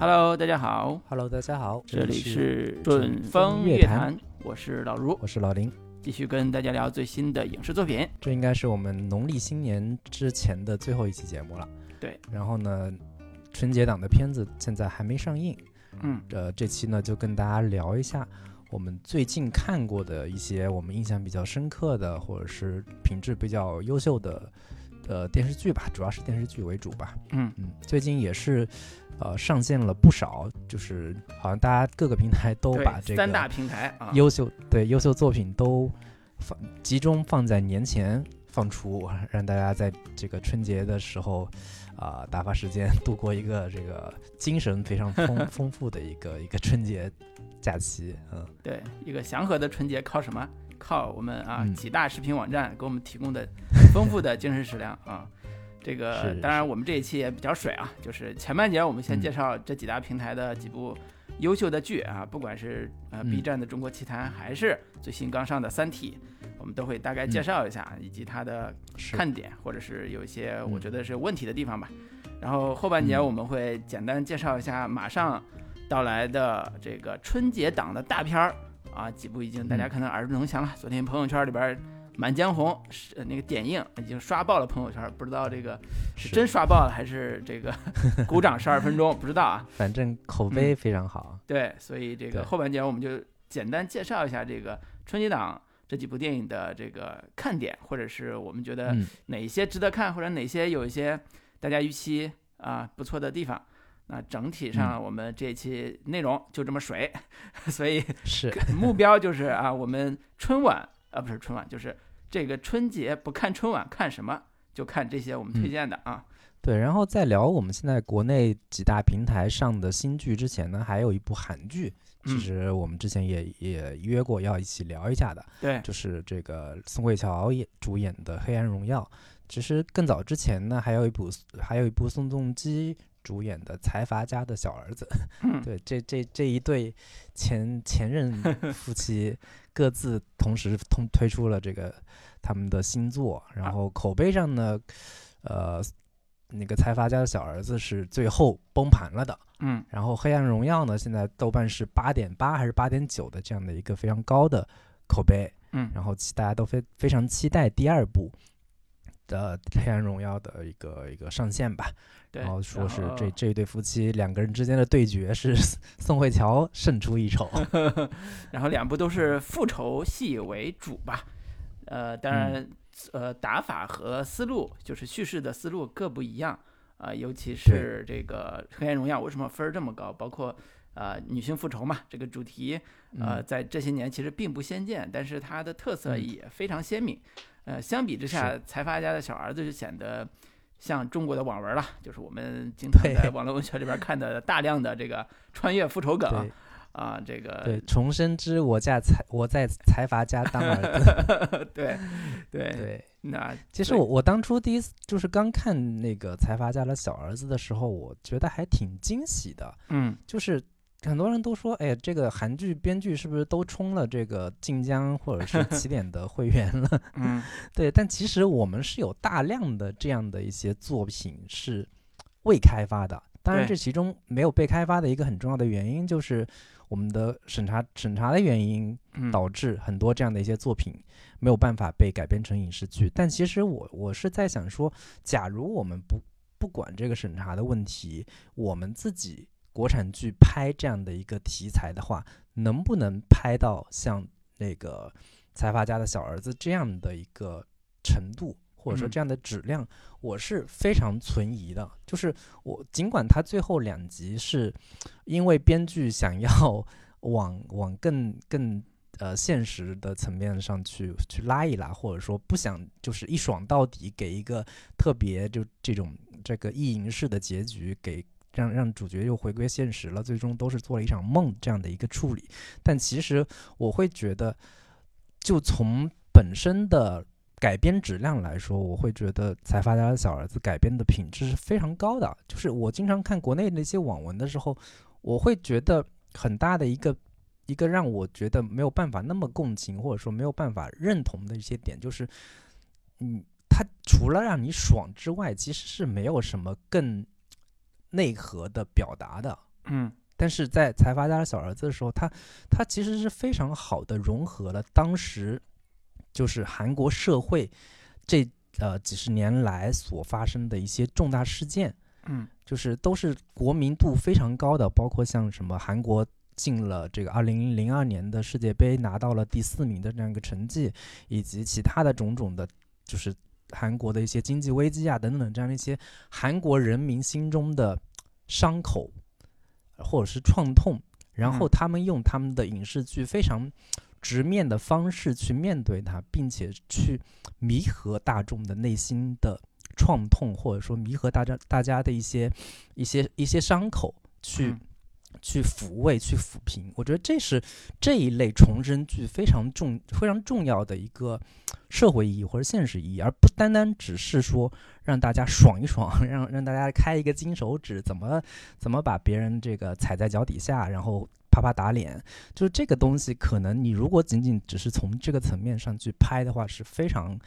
Hello，大家好，Hello，大家好，这里是准准风风乐乐坛，我是老卢，我是老林。继续跟大家聊最新的影视作品。这应该是我们农历新年之前的最后一期节目了。对，然后呢，春节档的片子现在还没上映。嗯，呃，这期呢就跟大家聊一下我们最近看过的一些我们印象比较深刻的，或者是品质比较优秀的呃电视剧吧，主要是电视剧为主吧。嗯嗯，最近也是呃上线了不少，就是好像大家各个平台都把这个三大平台啊，优秀对优秀作品都放集中放在年前放出，让大家在这个春节的时候啊、打发时间，度过一个这个精神非常丰 丰富的一个一个春节假期。嗯，对一个祥和的春节靠什么？靠我们啊嗯。几大视频网站给我们提供的丰富的精神食粮啊。这个当然，我们这一期也比较水啊，就是前半节我们先嗯。介绍这几大平台的几部优秀的剧啊，不管是呃嗯。B 站的《中国奇谭》，还是最新刚上的《三体》，我们都会大概介绍一下，以及它的看点，或者是有一些我嗯觉得是有问题的地方吧。然后后半节嗯我们会简单介绍一下马上到来的这个春节档的大片儿啊，几部已经大家嗯可能耳熟能详了。昨天朋友圈里边《满江红》是呃那个点映已经刷爆了朋友圈，不知道这个是是真刷爆了还是这个 鼓掌十二分钟，不知道啊。反正口碑非常好。对，所以这个后半节我们就简单介绍一下这个春节档这几部电影的这个看点，或者是我们觉得嗯，哪些值得看，或者哪些有一些大家预期啊不错的地方。那整体上，我们这一期内容就这么水，所以是目标就是啊，我们春晚啊不是春晚，就是这个春节不看春晚看什么？就看这些我们推荐的啊。对。然后在聊我们现在国内几大平台上的新剧之前呢，还有一部韩剧，其嗯实我们之前也也约过要一起聊一下的。对，就是这个宋慧乔演主演的《黑暗荣耀》。其实更早之前呢，还有一部还有一部宋仲基主演的《财阀家的小儿子》。嗯对，这这这一对前前任 夫妻各自同时通推出了这个他们的新作，然后口碑上呢，呃，那个财阀家的小儿子是最后崩盘了的。嗯然后《黑暗荣耀》呢，现在豆瓣是八点八还是八点九的这样的一个非常高的口碑。嗯，然后期大家都非非常期待第二部的《黑暗荣耀》的一个一个上线吧。然后说是这这一对夫妻两个人之间的对决是宋慧乔胜出一筹。然后两部都是复仇戏为主吧，呃，当然，嗯呃，打法和思路就是叙事的思路各不一样啊、尤其是这个《黑暗荣耀》为什么分儿这么高？包括呃女性复仇嘛，这个主题呃嗯在这些年其实并不鲜见，但是它的特色嗯也非常鲜明。呃，相比之下，财阀家的小儿子就显得像中国的网文了，就是我们经常在网络文学里边看的大量的这个穿越复仇梗对啊，这个对，重生之我家财我在财阀家当儿子。对对对，那其实我我当初第一次就是刚看那个财阀家的小儿子的时候，我觉得还挺惊喜的。嗯就是很多人都说，哎，这个韩剧编剧是不是都充了这个晋江或者是起点的会员了？嗯 对，但其实我们是有大量的这样的一些作品是未开发的。当然，这其中没有被开发的一个很重要的原因，就是我们的审查审查的原因，嗯导致很多这样的一些作品没有办法被改编成影视剧。但其实我我是在想说，假如我们不不管这个审查的问题，我们自己国产剧拍这样的一个题材的话，能不能拍到像那个财阀家的小儿子这样的一个程度？或者说嗯这样的质量，我是非常存疑的。就是我尽管他最后两集是因为编剧想要往往更更呃现实的层面上去去拉一拉，或者说不想就是一爽到底，给一个特别就这种这个意淫式的结局，给让让主角又回归现实了，最终都是做了一场梦这样的一个处理。但其实我会觉得，就从本身的改编质量来说，我会觉得《财阀家的小儿子》改编的品质是非常高的。就是我经常看国内的一些网文的时候，我会觉得很大的一个一个让我觉得没有办法那么共情，或者说没有办法认同的一些点，就是，嗯，它除了让你爽之外，其实是没有什么更内核的表达的。嗯但是在财阀家的小儿子的时候，他他其实是非常好的融合了当时就是韩国社会这呃几十年来所发生的一些重大事件，嗯就是都是国民度非常高的，包括像什么韩国进了这个二零零二年的世界杯，拿到了第四名的这样一个成绩，以及其他的种种的，就是韩国的一些经济危机啊等等这样的一些韩国人民心中的伤口或者是创痛，然后嗯。他们用他们的影视剧非常直面的方式去面对它，并且去弥合大众的内心的创痛，或者说弥合大家大家的一些一些一些伤口，去、嗯去抚慰、去抚平。我觉得这是这一类重生剧非常重、非常重要的一个社会意义或者现实意义，而不单单只是说让大家爽一爽，让让大家开一个金手指，怎么怎么把别人这个踩在脚底下，然后啪啪打脸。就是这个东西，可能你如果仅仅只是从这个层面上去拍的话，是非常，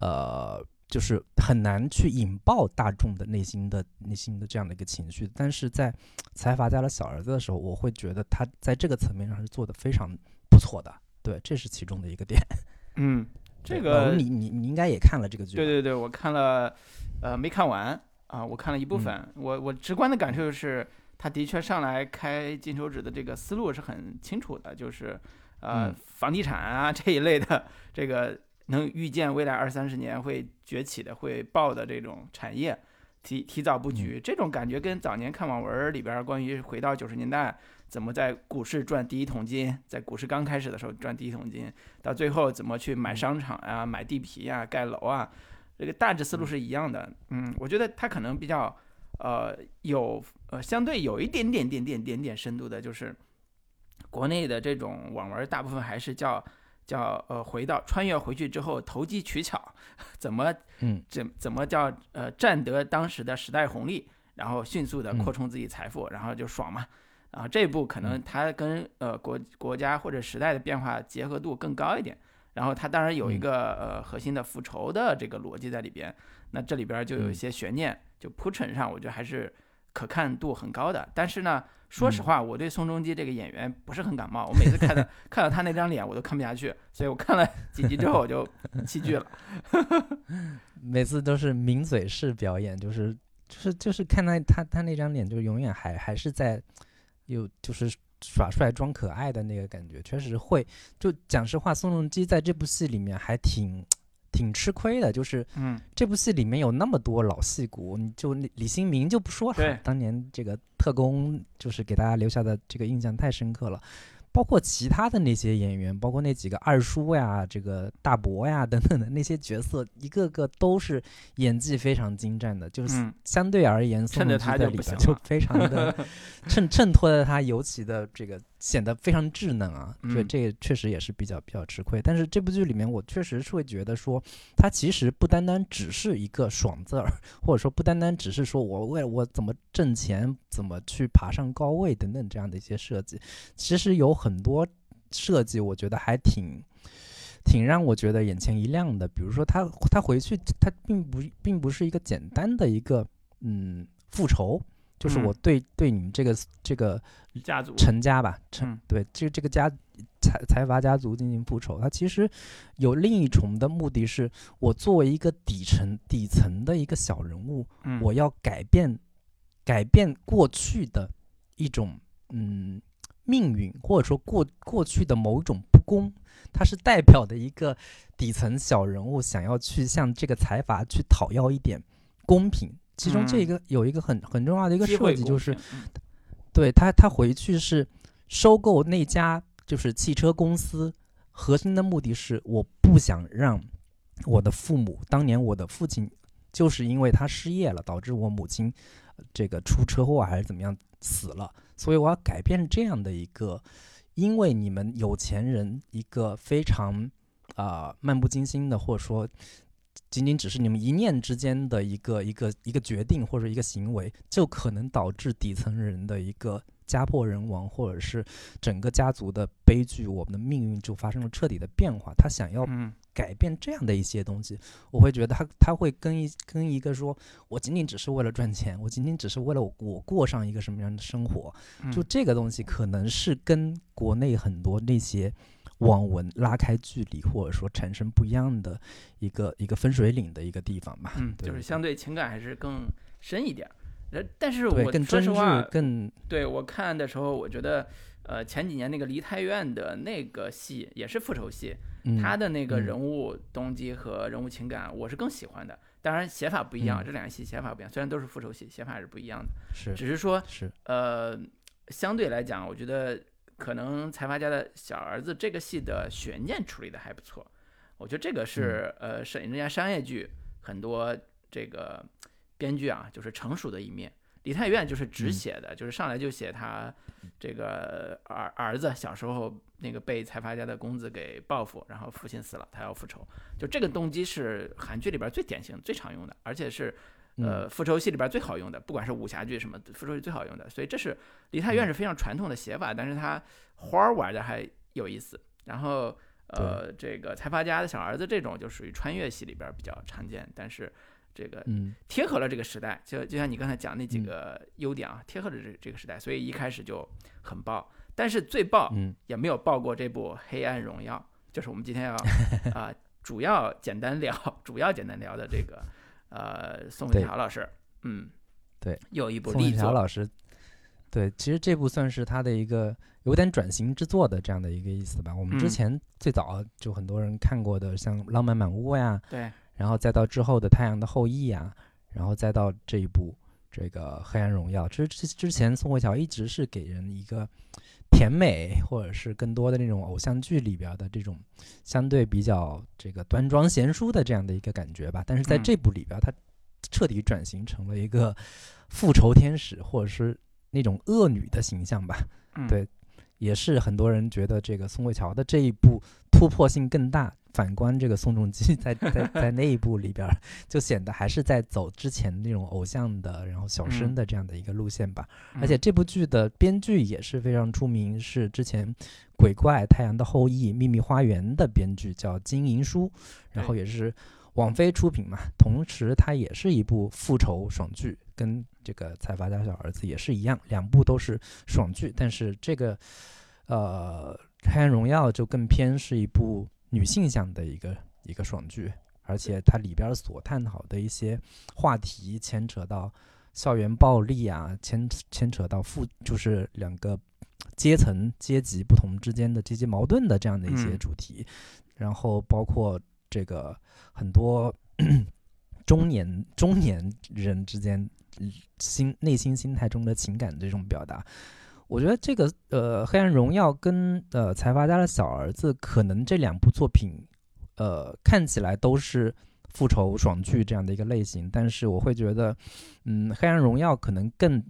呃，就是很难去引爆大众的内心的内心的这样的一个情绪。但是在财阀家的小儿子的时候，我会觉得他在这个层面上是做的非常不错的。对，这是其中的一个点。嗯，这个吴你你你应该也看了这个剧？对对对，我看了，呃，没看完啊，我看了一部嗯分。我我直观的感受就是，他的确上来开金手指的这个思路是很清楚的，就是呃，嗯房地产啊这一类的，这个能预见未来二三十年会崛起的、会爆的这种产业，提提早布局，这种感觉跟早年看网文儿里边儿关于回到九十年代怎么在股市赚第一桶金，在股市刚开始的时候赚第一桶金，到最后怎么去买嗯。商场啊、买地皮啊、盖楼啊，这个大致思路是一样的。嗯，我觉得它可能比较呃有呃相对有一点点点点点点深度的，就是国内的这种网文儿大部分还是叫叫呃回到穿越回去之后投机取巧，怎么嗯怎怎么叫呃占得当时的时代红利，然后迅速的嗯扩充自己财富，然后就爽嘛。然后这一步可能嗯它跟呃国国家或者时代的变化结合度更高一点。然后它当然有一嗯个呃核心的复仇的这个逻辑在里边，那这里边就有一嗯些悬念，就铺陈上我觉得还是可看度很高的。但是呢，说实嗯话，我对宋仲基这个演员不是很感冒，我每次看到 看到他那张脸我都看不下去，所以我看了几集之后我就弃剧了。每次都是抿嘴式表演，就是就是就是看他他他那张脸，就永远还还是在有就是耍帅装可爱的那个感觉，确实会。就讲实话，宋仲基在这部戏里面还挺挺吃亏的，就是嗯。这部戏里面有那么多老戏骨，你就李李新民就不说对。了，当年这个特工就是给大家留下的这个印象太深刻了。包括其他的那些演员，包括那几个二叔呀、这个大伯呀等等的那些角色，一个个都是演技非常精湛的，就是嗯，相对而言，宋衬着仲基在他就不行里边就非常的 衬衬托的他尤其的这个显得非常稚嫩啊，所以嗯这个确实也是比较比较吃亏。但是这部剧里面，我确实是会觉得说，它其实不单单只是一个爽字儿，或者说不单单只是说我为了我怎么挣钱，怎么去爬上高位等等这样的一些设计，其实有很多设计，我觉得还挺。挺让我觉得眼前一亮的，比如说他他回去，他并不并不是一个简单的一个嗯复仇，就是我嗯。对、对你们这个这个家族。陈家吧，陈、嗯。对这这个家财财阀家族进行复仇，他其实有另一重的目的是，我作为一个底层底层的一个小人物，嗯。我要改变改变过去的一种嗯命运，或者说过过去的某一种不公，它是代表的一个底层小人物想要去向这个财阀去讨要一点公平。其中这一个有一个很很重要的一个设计，就是对他，他回去是收购那家就是汽车公司，核心的目的是我不想让我的父母，当年我的父亲就是因为他失业了，导致我母亲呃这个出车祸还是怎么样死了，所以我要改变这样的一个，因为你们有钱人一个非常啊、漫不经心的，或者说。仅仅只是你们一念之间的一个一个一个决定或者一个行为，就可能导致底层人的一个家破人亡，或者是整个家族的悲剧，我们的命运就发生了彻底的变化。他想要嗯。改变这样的一些东西，我会觉得他他会跟一跟一个说，我仅仅只是为了赚钱，我仅仅只是为了我我过上一个什么样的生活，就嗯。这个东西可能是跟国内很多那些网文拉开距离，或者说产生不一样的一个一个分水岭的一个地方吧。嗯，对就是相对情感还是更深一点儿。呃，但是我更说实话挚，，更对我看的时候，我觉得，呃，前几年那个梨泰院的那个戏也是复仇戏，嗯他的那个嗯人物动机和人物情感，我是更喜欢的。当然写法不一样，嗯这两个戏写法不一样，虽然都是复仇戏，写法是不一样的。是只是说，是呃，相对来讲，我觉得可能财阀家的小儿子这个戏的悬念处理的还不错。我觉得这个是、嗯呃，沈人家商业剧很多这个编剧啊，就是成熟的一面。李泰院就是只嗯写的，就是上来就写他这个儿儿子小时候那个被财阀家的公子给报复，然后父亲死了，他要复仇。就这个动机是韩剧里边最典型、最常用的，而且是呃，复仇戏里边最好用的，不管是武侠剧什么，复仇戏最好用的，所以这是梨泰院是非常传统的写法，但是它花儿玩的还有意思。然后呃，这个财阀家的小儿子这种就属于穿越戏里边比较常见，但是这个嗯。贴合了这个时代，就就像你刚才讲那几嗯。个优点啊，贴合了这这个时代，所以一开始就很爆。但是最爆嗯。也没有爆过这部《黑暗荣耀》，就是我们今天要 啊、主要简单聊，主要简单聊的这个呃宋慧乔老师，嗯，对，又一部宋慧乔力作，老师，对，其实这部算是他的一个有点转型之作的这样的一个意思吧。我们之嗯前最早就很多人看过的，像《浪漫满屋》呀，对，然后再到之后的《太阳的后裔》呀，然后再到这一部这个《黑暗荣耀》。其实之之前，宋慧乔一直是给人一个甜美，或者是更多的那种偶像剧里边的这种相对比较这个端庄贤淑的这样的一个感觉吧。但是在嗯这部里边，他彻底转型成了一个复仇天使，或者是那种恶女的形象吧。嗯对也是很多人觉得这个宋慧乔的这一部突破性更大。反观这个宋仲基 在在 在那一部里边儿，就显得还是在走之前那种偶像的，然后小生嗯的这样的一个路线吧。嗯而且这部剧的编剧也是非常出名，是之前《鬼怪》《太阳的后裔》《秘密花园》的编剧，叫金银书，然后也是网飞出品嘛。同时，它也是一部复仇爽剧，跟这个《财阀家小儿子》也是一样，两部都是爽剧。但是这个呃，《黑暗荣耀》就更偏是一部女性向的一个一个爽剧，而且它里边所探讨的一些话题牵扯到校园暴力啊，牵牵扯到父就是两个阶层阶级不同之间的这些矛盾的这样的一些嗯主题，然后包括这个很多 中年中年人之间嗯心内心心态中的情感这种表达。我觉得这个呃，《黑暗荣耀》跟呃《财阀家的小儿子》可能这两部作品，呃，看起来都是复仇爽剧这样的一个类型，但是我会觉得，嗯，《黑暗荣耀》可能更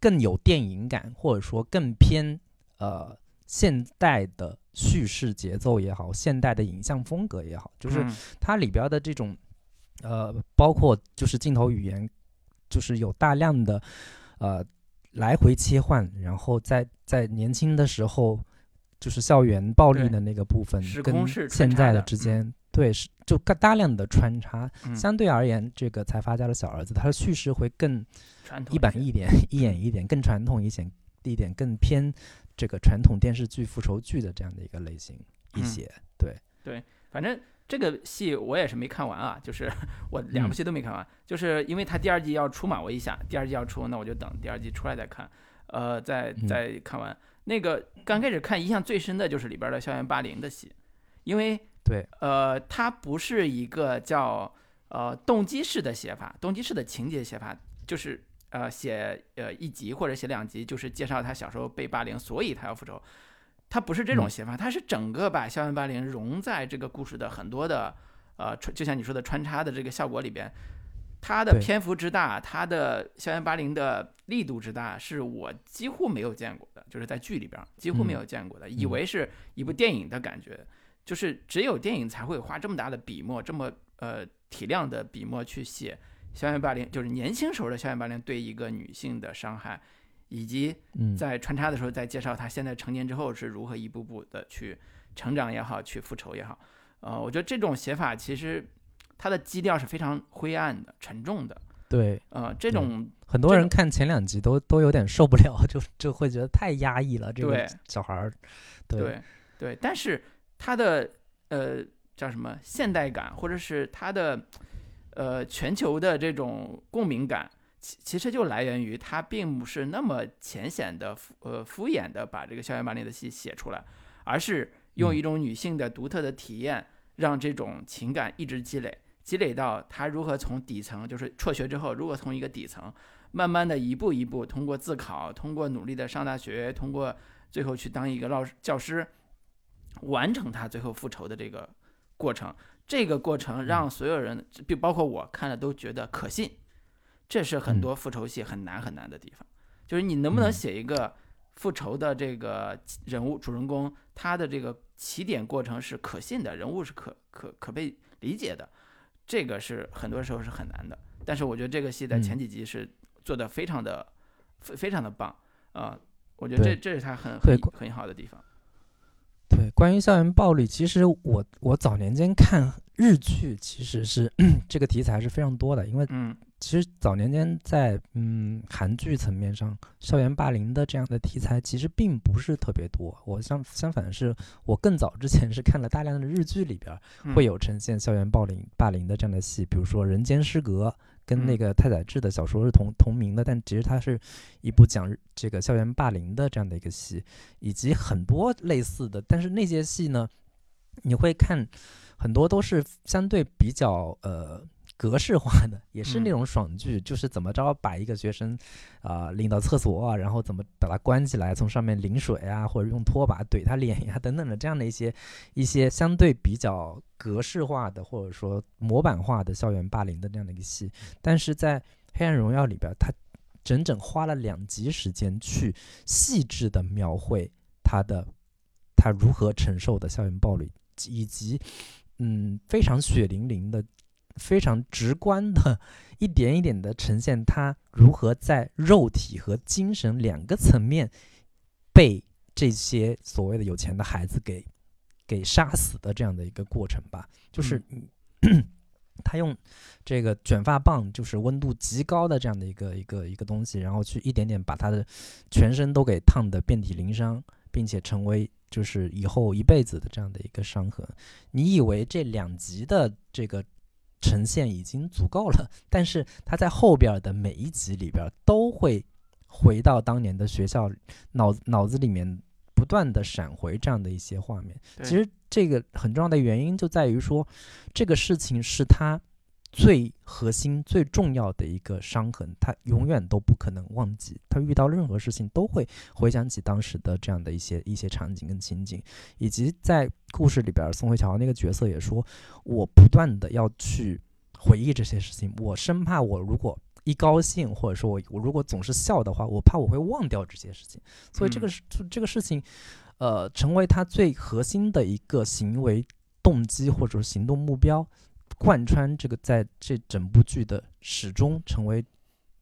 更有电影感，或者说更偏呃现代的叙事节奏也好，现代的影像风格也好，就是嗯。它里边的这种呃，包括就是镜头语言，就是有大量的呃来回切换，然后在在年轻的时候，就是校园暴力的那个部分跟现在的之间，对是就大大量的穿插。嗯相对而言，这个财阀家的小儿子，他的叙事会更一板一点、一眼一点，更传统一些一点，更偏这个传统电视剧、复仇剧的这样的一个类型一嗯对。对，反正这个戏我也是没看完啊，就是 我两部嗯戏都没看完，就是因为它第二季要出嘛，我一想第二季要出，那我就等第二季出来再看，呃，再嗯再看完。那个刚开始看印象最深的就是里边的校园霸凌的戏，因为对，呃，它不是一个叫呃动机式的写法，动机式的情节写法，就是呃写呃一集或者写两集，就是介绍他小时候被霸凌，所以他要复仇。它不是这种嗯。写法，它是整个把校园霸凌融在这个故事的很多的呃穿，就像你说的穿插的这个效果里边。它的篇幅之大，它的校园霸凌的力度之大，是我几乎没有见过的，就是在剧里边儿几乎没有见过的，以嗯。为是一部电影的感觉，就是只有电影才会花这么大的笔墨，这么呃体量的笔墨去写校园霸凌，就是年轻时候的校园霸凌对一个女性的伤害，以及嗯，在穿插的时候再介绍他现在成年之后是如何一步步的去成长也好，去复仇也好。呃，我觉得这种写法其实它的基调是非常灰暗的、沉重的。对，呃，这种很多人看前两集都都有点受不了，就就会觉得太压抑了。这对个小孩儿，对对对，但是他的呃叫什么现代感，或者是他的呃全球的这种共鸣感，其其实就来源于他并不是那么浅显的敷呃敷衍的把这个校园霸凌的戏写出来，而是用嗯一种女性的独特的体验，让这种情感一直积累，积累到她如何从底层，就是辍学之后，如何从一个底层，慢慢的一步一步通过自考，通过努力的上大学，通过最后去当一个老师教师，完成他最后复仇的这个过程。这个过程让所有人，就包括我看了都觉得可信。这是很多复仇戏很难很难的地方，就是你能不能嗯。写一个复仇的这个人物主人公，他的这个起点过程是可信的，人物是可可可被理解的，这个是很多时候是很难的。但是我觉得这个戏在前嗯。几集是做的非常的非非常的棒啊、我觉得这这是他很对很很好的地方。对，关于校园暴力，其实我我早年间看日剧，其实是 这个题材是非常多的，因为嗯其实早年间在嗯韩剧层面上，校园霸凌的这样的题材其实并不是特别多。我相相反是我更早之前是看了大量的日剧里边会有呈现校园暴凌霸凌的这样的戏，比如说《人间失格》，跟那嗯个太宰治的小说是同同名的，但其实它是一部讲这个校园霸凌的这样的一个戏，以及很多类似的。但是那些戏呢，你会看很多都是相对比较呃格式化的，也是那嗯。种爽剧，就是怎么着把一个学生啊、领到厕所啊，然后怎么把他关起来，从上面淋水啊，或者用拖把怼他脸呀等等的这样的一些一些相对比较格式化的或者说模板化的校园霸凌的这样的一个戏，但是在《黑暗荣耀》里边，他整整花了两集时间去细致的描绘他的他如何承受的校园暴力，以及嗯非常血淋淋的、非常直观的一点一点的呈现他如何在肉体和精神两个层面被这些所谓的有钱的孩子给给杀死的这样的一个过程吧，就是嗯 他用这个卷发棒，就是温度极高的这样的一个一个一个东西，然后去一点点把他的全身都给烫得遍体鳞伤，并且成为就是以后一辈子的这样的一个伤痕。你以为这两集的这个呈现已经足够了，但是他在后边的每一集里边都会回到当年的学校，脑脑子里面不断的闪回这样的一些画面。其实这个很重要的原因就在于说，这个事情是他最核心、最重要的一个伤痕，他永远都不可能忘记。他遇到任何事情都会回想起当时的这样的一些一些场景跟情景，以及在故事里边，宋慧乔那个角色也说，我不断的要去回忆这些事情，我生怕我如果一高兴，或者说我我如果总是笑的话，我怕我会忘掉这些事情。所以这个嗯是、这个事情，呃，成为他最核心的一个行为动机或者行动目标，贯穿这个在这整部剧的始终，成为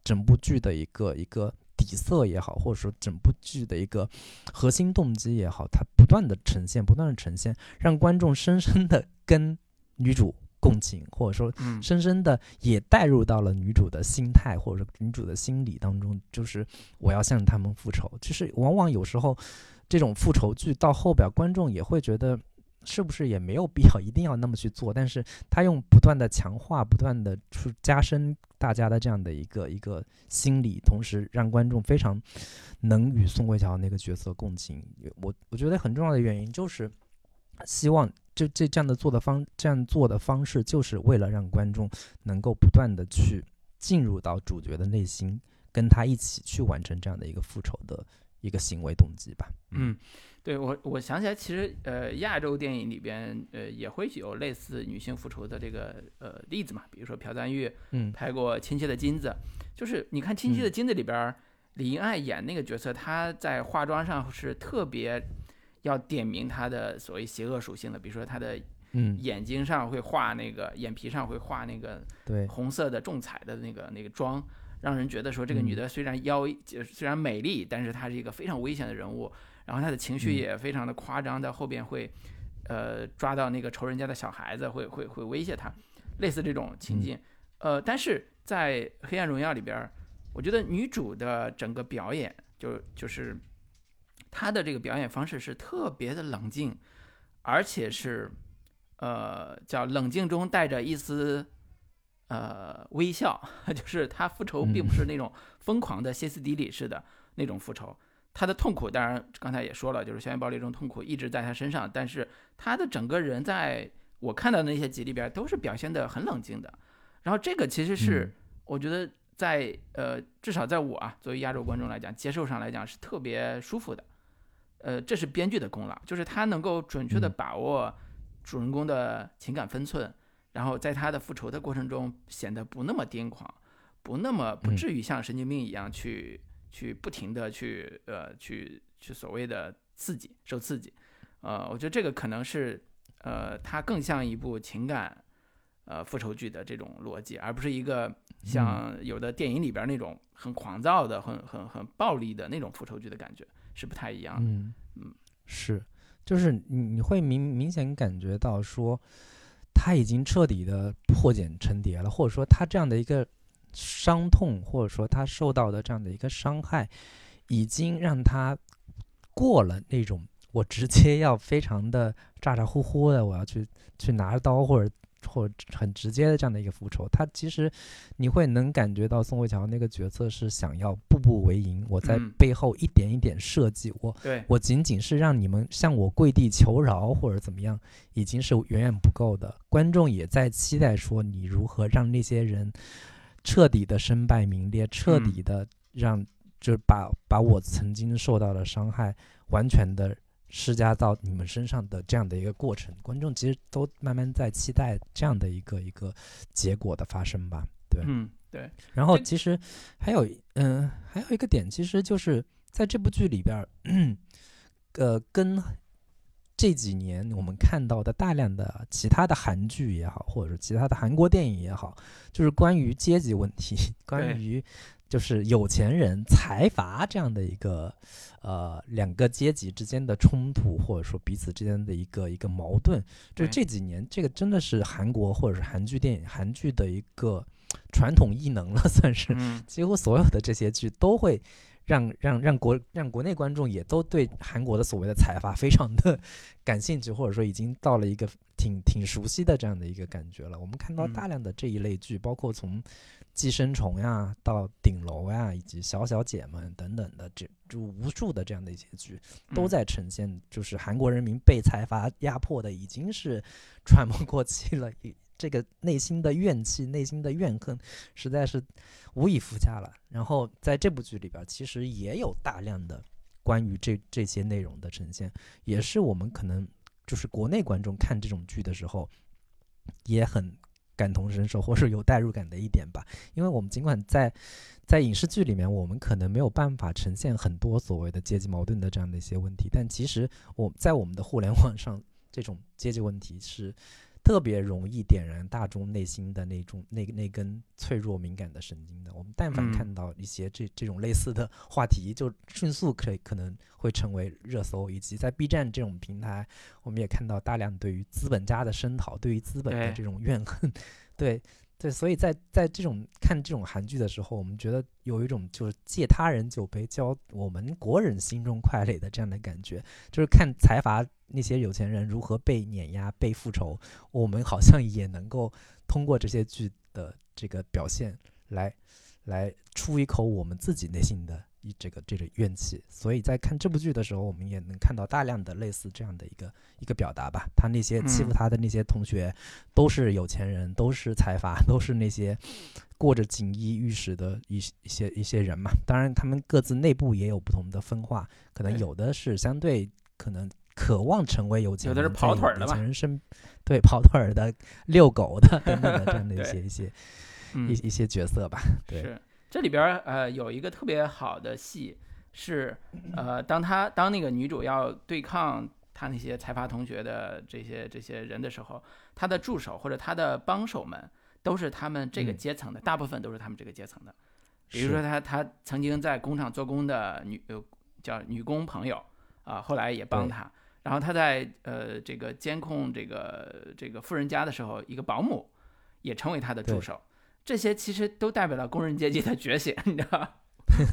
整部剧的一个一个底色也好，或者说整部剧的一个核心动机也好，它不断的呈现，不断的呈现，让观众深深的跟女主共情，或者说嗯深深的也带入到了女主的心态或者说女主的心理当中，就是我要向他们复仇。就是往往有时候这种复仇剧到后边，观众也会觉得是不是也没有必要 一定要那么去做，但是他用不断的强化、不断的去加深大家的这样的一个一个心理，同时让观众非常能与宋慧乔那个角色共情。我我觉得很重要的原因就是希望这这这样的做的方这样做的方式，就是为了让观众能够不断的去进入到主角的内心，跟他一起去完成这样的一个复仇的一个行为动机吧。嗯，对我我想起来，其实呃，亚洲电影里边呃也会有类似女性复仇的这个呃例子嘛，比如说朴赞玉嗯。拍过《亲切的金子》，就是你看《亲切的金子》里边儿，李英爱演那个角色，她在化妆上是特别要点明她的所谓邪恶属性的，比如说她的嗯，眼睛上会画那个，眼皮上会画那个对，红色的重彩的那个那个妆，让人觉得说这个女嗯。的虽然妖就虽然美丽，但是她是一个非常危险的人物，然后他的情绪嗯也非常的夸张，在后边会呃抓到那个仇人家的小孩子，会会会威胁他，类似这种情境。呃，但是在《黑暗荣耀》里边儿，我觉得女主的整个表演就就是她的这个表演方式是特别的冷静，而且是呃叫冷静中带着一丝呃微笑，就是她复仇并不是那种疯狂的歇斯底里式的那种复仇。她的痛苦，当然刚才也说了，就是校园暴力这种痛苦一直在他身上，但是他的整个人在我看到的那些集里边都是表现的很冷静的。然后这个其实是、嗯我觉得在呃至少在我啊作为亚洲观众来讲，接受上来讲是特别舒服的。呃，这是编剧的功劳，就是他能够准确的嗯把握主人公的情感分寸，然后在他的复仇的过程中显得不那么癫狂，不那么不嗯至于像神经病一样去、去不停的去呃去去所谓的刺激受刺激。呃，我觉得这个可能是呃它更像一部情感呃复仇剧的这种逻辑，而不是一个像有的电影里边那种很狂躁的、很很很暴力的那种复仇剧的感觉，是不太一样的。嗯嗯是，就是你你会明明显感觉到说，他已经彻底的破茧成蝶了，或者说他这样的一个伤痛，或者说他受到的这样的一个伤害，已经让他过了那种我直接要非常的咋咋呼呼的，我要去去拿着刀或者。或者很直接的这样的一个复仇，他其实你会能感觉到宋慧乔那个角色是想要步步为营，我在嗯背后一点一点设计，我对，我仅仅是让你们向我跪地求饶或者怎么样，已经是远远不够的。观众也在期待说你如何让那些人彻底的身败名裂，彻底的让就是把把我曾经受到的伤害完全的施加到你们身上的这样的一个过程。观众其实都慢慢在期待这样的一个一个结果的发生吧。对，嗯，对，然后其实还有嗯、还有一个点，其实就是在这部剧里边儿，呃，跟这几年我们看到的大量的其他的韩剧也好，或者是其他的韩国电影也好，就是关于阶级问题，关于就是有钱人、财阀这样的一个呃两个阶级之间的冲突，或者说彼此之间的一个一个矛盾，就是这几年这个真的是韩国或者是韩剧电影、韩剧的一个传统异能了，算是。嗯，几乎所有的这些剧都会让让让国让国内观众也都对韩国的所谓的财阀非常的 感兴趣，或者说已经到了一个挺挺熟悉的这样的一个感觉了。我们看到嗯大量的这一类剧，包括从《寄生虫》呀到《顶楼》呀，以及《小小姐们》等等的这就无数的这样的一些剧，都嗯在呈现，就是韩国人民被财阀压迫的已经是 喘不过气了，一这个内心的怨气、内心的怨恨，实在是无以复加了。然后在这部剧里边，其实也有大量的关于这这些内容的呈现，也是我们可能就是国内观众看这种剧的时候，也很感同身受，或是有代入感的一点吧。因为我们尽管在在影视剧里面，我们可能没有办法呈现很多所谓的阶级矛盾的这样的一些问题，但其实我在我们的互联网上，这种阶级问题是特别容易点燃大众内心的那种那那根脆弱敏感的神经的。我们但凡嗯看到一些这这种类似的话题，就迅速可以可能会成为热搜，以及在 B 站这种平台，我们也看到大量对于资本家的声讨，对于资本的这种怨恨，对。对，所以在在这种看这种韩剧的时候，我们觉得有一种就是借他人酒杯浇我们国人心中快垒的这样的感觉，就是看财阀那些有钱人如何被碾压、被复仇，我们好像也能够通过这些剧的这个表现来来出一口我们自己内心的一这个这个怨气。所以在看这部剧的时候，我们也能看到大量的类似这样的一个一个表达吧。他那些欺负嗯他的那些同学，都是有钱人，都是财阀，都是那些过着锦衣玉食的一一些一些人嘛。当然，他们各自内部也有不同的分化，可能有的是相对可能渴望成为有钱人，有的是跑腿儿的嘛钱人身对跑腿儿的、遛狗的等等的这样的一些一些嗯一一些角色吧。对，是这里边儿呃有一个特别好的戏是呃当他当那个女主要对抗他那些财阀同学的这些这些人的时候，他的助手或者他的帮手们都是他们这个嗯阶层的，大部分都是他们这个阶层的。比如说他他曾经在工厂做工的女呃叫女工朋友啊，后来也帮对他。然后他在呃这个监控这个这个富人家的时候，一个保姆也成为他的助手。这些其实都代表了工人阶级的觉醒，你知道吧？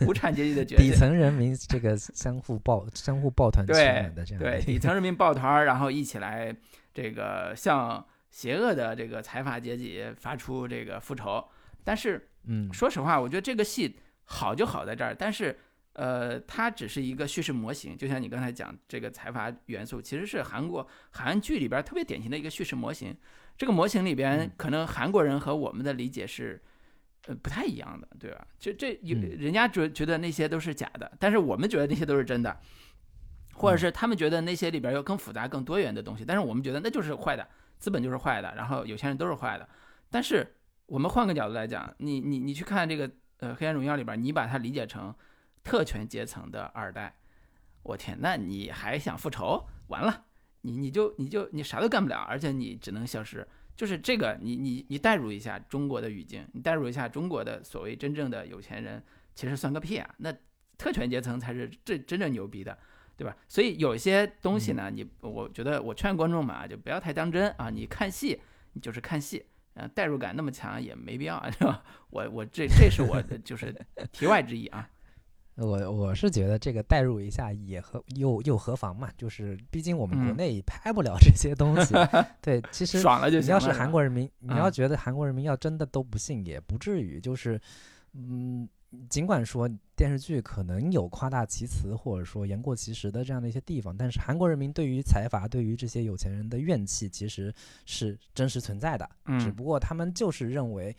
无产阶级的觉醒底。层人民这个相互抱相互抱团取对暖的这样的对，底层人民抱团儿，然后一起来这个向邪恶的这个财阀阶级发出这个复仇。但是嗯说实话，我觉得这个戏好就好在这儿，但是呃，它只是一个叙事模型，就像你刚才讲这个财阀元素，其实是韩国韩韩剧里边特别典型的一个叙事模型。这个模型里边嗯，可能韩国人和我们的理解是。呃，不太一样的，对吧？就这有嗯人家觉觉得那些都是假的，但是我们觉得那些都是真的，或者嗯是他们觉得那些里边有更复杂、更多元的东西，但是我们觉得那就是坏的，资本就是坏的，然后有钱人都是坏的。但是我们换个角度来讲，你你你去看这个呃《黑暗荣耀》里边，你把它理解成特权阶层的二代，我天，那你还想复仇？完了，你你就你就你啥都干不了，而且你只能消失。就是这个，你你你代入一下中国的语境，你代入一下中国的所谓真正的有钱人，其实算个屁啊！那特权阶层才是最真正牛逼的，对吧？所以有些东西呢，你我觉得我劝观众们啊，就不要太当真啊！你看戏，你就是看戏，嗯，代入感那么强也没必要，是吧？我我这这是我的就是题外之意啊。我我是觉得这个代入一下也何又又何妨嘛？就是毕竟我们国嗯内拍不了这些东西。对，其实爽了就行要是韩国人民，你要嗯觉得韩国人民要真的都不信，也不至于。就是，嗯，尽管说电视剧可能有夸大其词或者说言过其实的这样的一些地方，但是韩国人民对于财阀、对于这些有钱人的怨气其实是真实存在的。只嗯不过他们就是认为，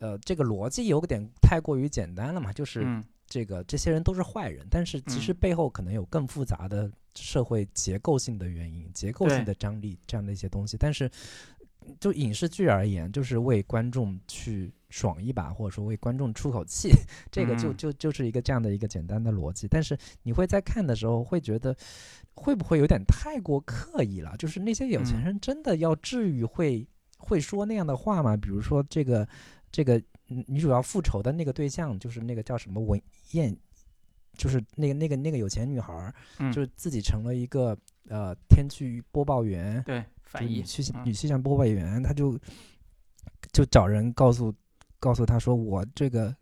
呃，这个逻辑有点太过于简单了嘛，就是嗯这个这些人都是坏人，但是其实嗯背后可能有更复杂的社会结构性的原因、结构性的张力这样的一些东西。但是就影视剧而言，就是为观众去爽一把，或者说为观众出口气，这个就嗯就就是一个这样的一个简单的逻辑。但是你会在看的时候会觉得，会不会有点太过刻意了？就是那些有钱嗯人真的要至于会会说那样的话吗？比如说这个这个嗯女主要复仇的那个对象，就是那个叫什么文燕，就是那个那个那个有钱女孩儿，嗯，就是自己成了一个呃天气播报员，对女气嗯女气象播报员，她就就找人告诉告诉她说，我这个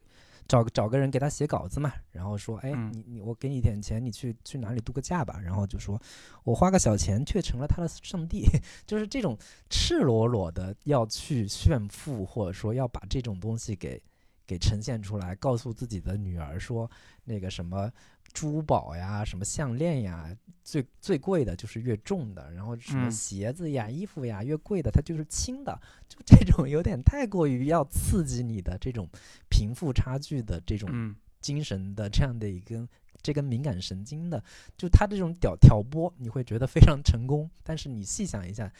找找个人给他写稿子嘛，然后说，哎，嗯你你我给你点钱，你去去哪里度个假吧，然后就说我花个小钱却成了他的上帝，就是这种赤裸裸的要去炫富，或者说要把这种东西给给呈现出来，告诉自己的女儿说那个什么。珠宝呀，什么项链呀，最最贵的就是越重的，然后什么嗯鞋子呀、衣服呀，越贵的它就是轻的，就这种有点太过于要刺激你的这种贫富差距的这种嗯精神的这样的一根这根敏感神经的，就他这种挑挑拨，你会觉得非常成功，但是你细想一下，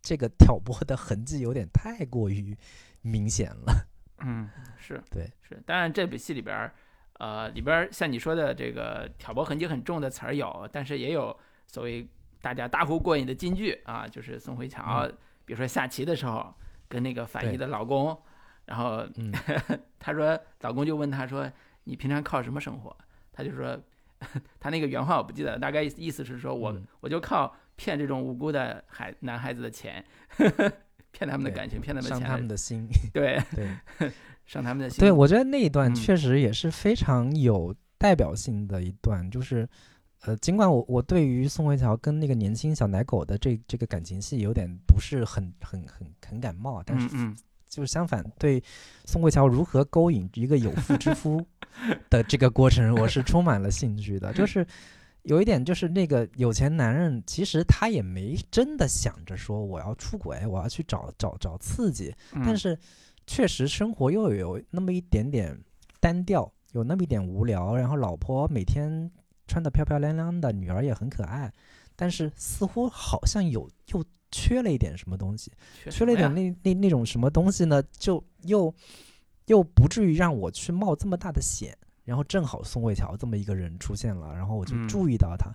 这个挑拨的痕迹有点太过于明显了。嗯是对是，当然这部戏里边儿。呃，里边儿像你说的这个挑拨痕迹很重的词儿有，但是也有所谓大家大呼过瘾的金句啊，就是宋慧乔，比如说下棋的时候跟那个反义的老公，然后嗯。她说老公就问她说你平常靠什么生活？她就说 她那个原话我不记得，大概意思是说我、嗯。我就靠骗这种无辜的孩男孩子的钱，骗他们的感情，骗他们的钱，伤他们的心，对。对。伤他们的心，对，我觉得那一段嗯。确实也是非常有代表性的一段，就是，呃，尽管我我对于宋慧乔跟那个年轻小奶狗的这这个感情戏有点不是很很很很感冒，但是嗯嗯。就是相反，对宋慧乔如何勾引一个有妇之夫的这个过程，我是充满了兴趣的。就 是有一点，就是那个有钱男人，其实他也没真的想着说我要出轨，我要去找找找刺激，嗯，但是确实生活又有那么一点点单调，有那么一点无聊。然后老婆每天穿得漂漂亮亮的，女儿也很可爱，但是似乎好像有又缺了一点什么东西，缺了一点那那那那种什么东西呢？就又又不至于让我去冒这么大的险。然后正好宋慧乔这么一个人出现了，然后我就嗯注意到他。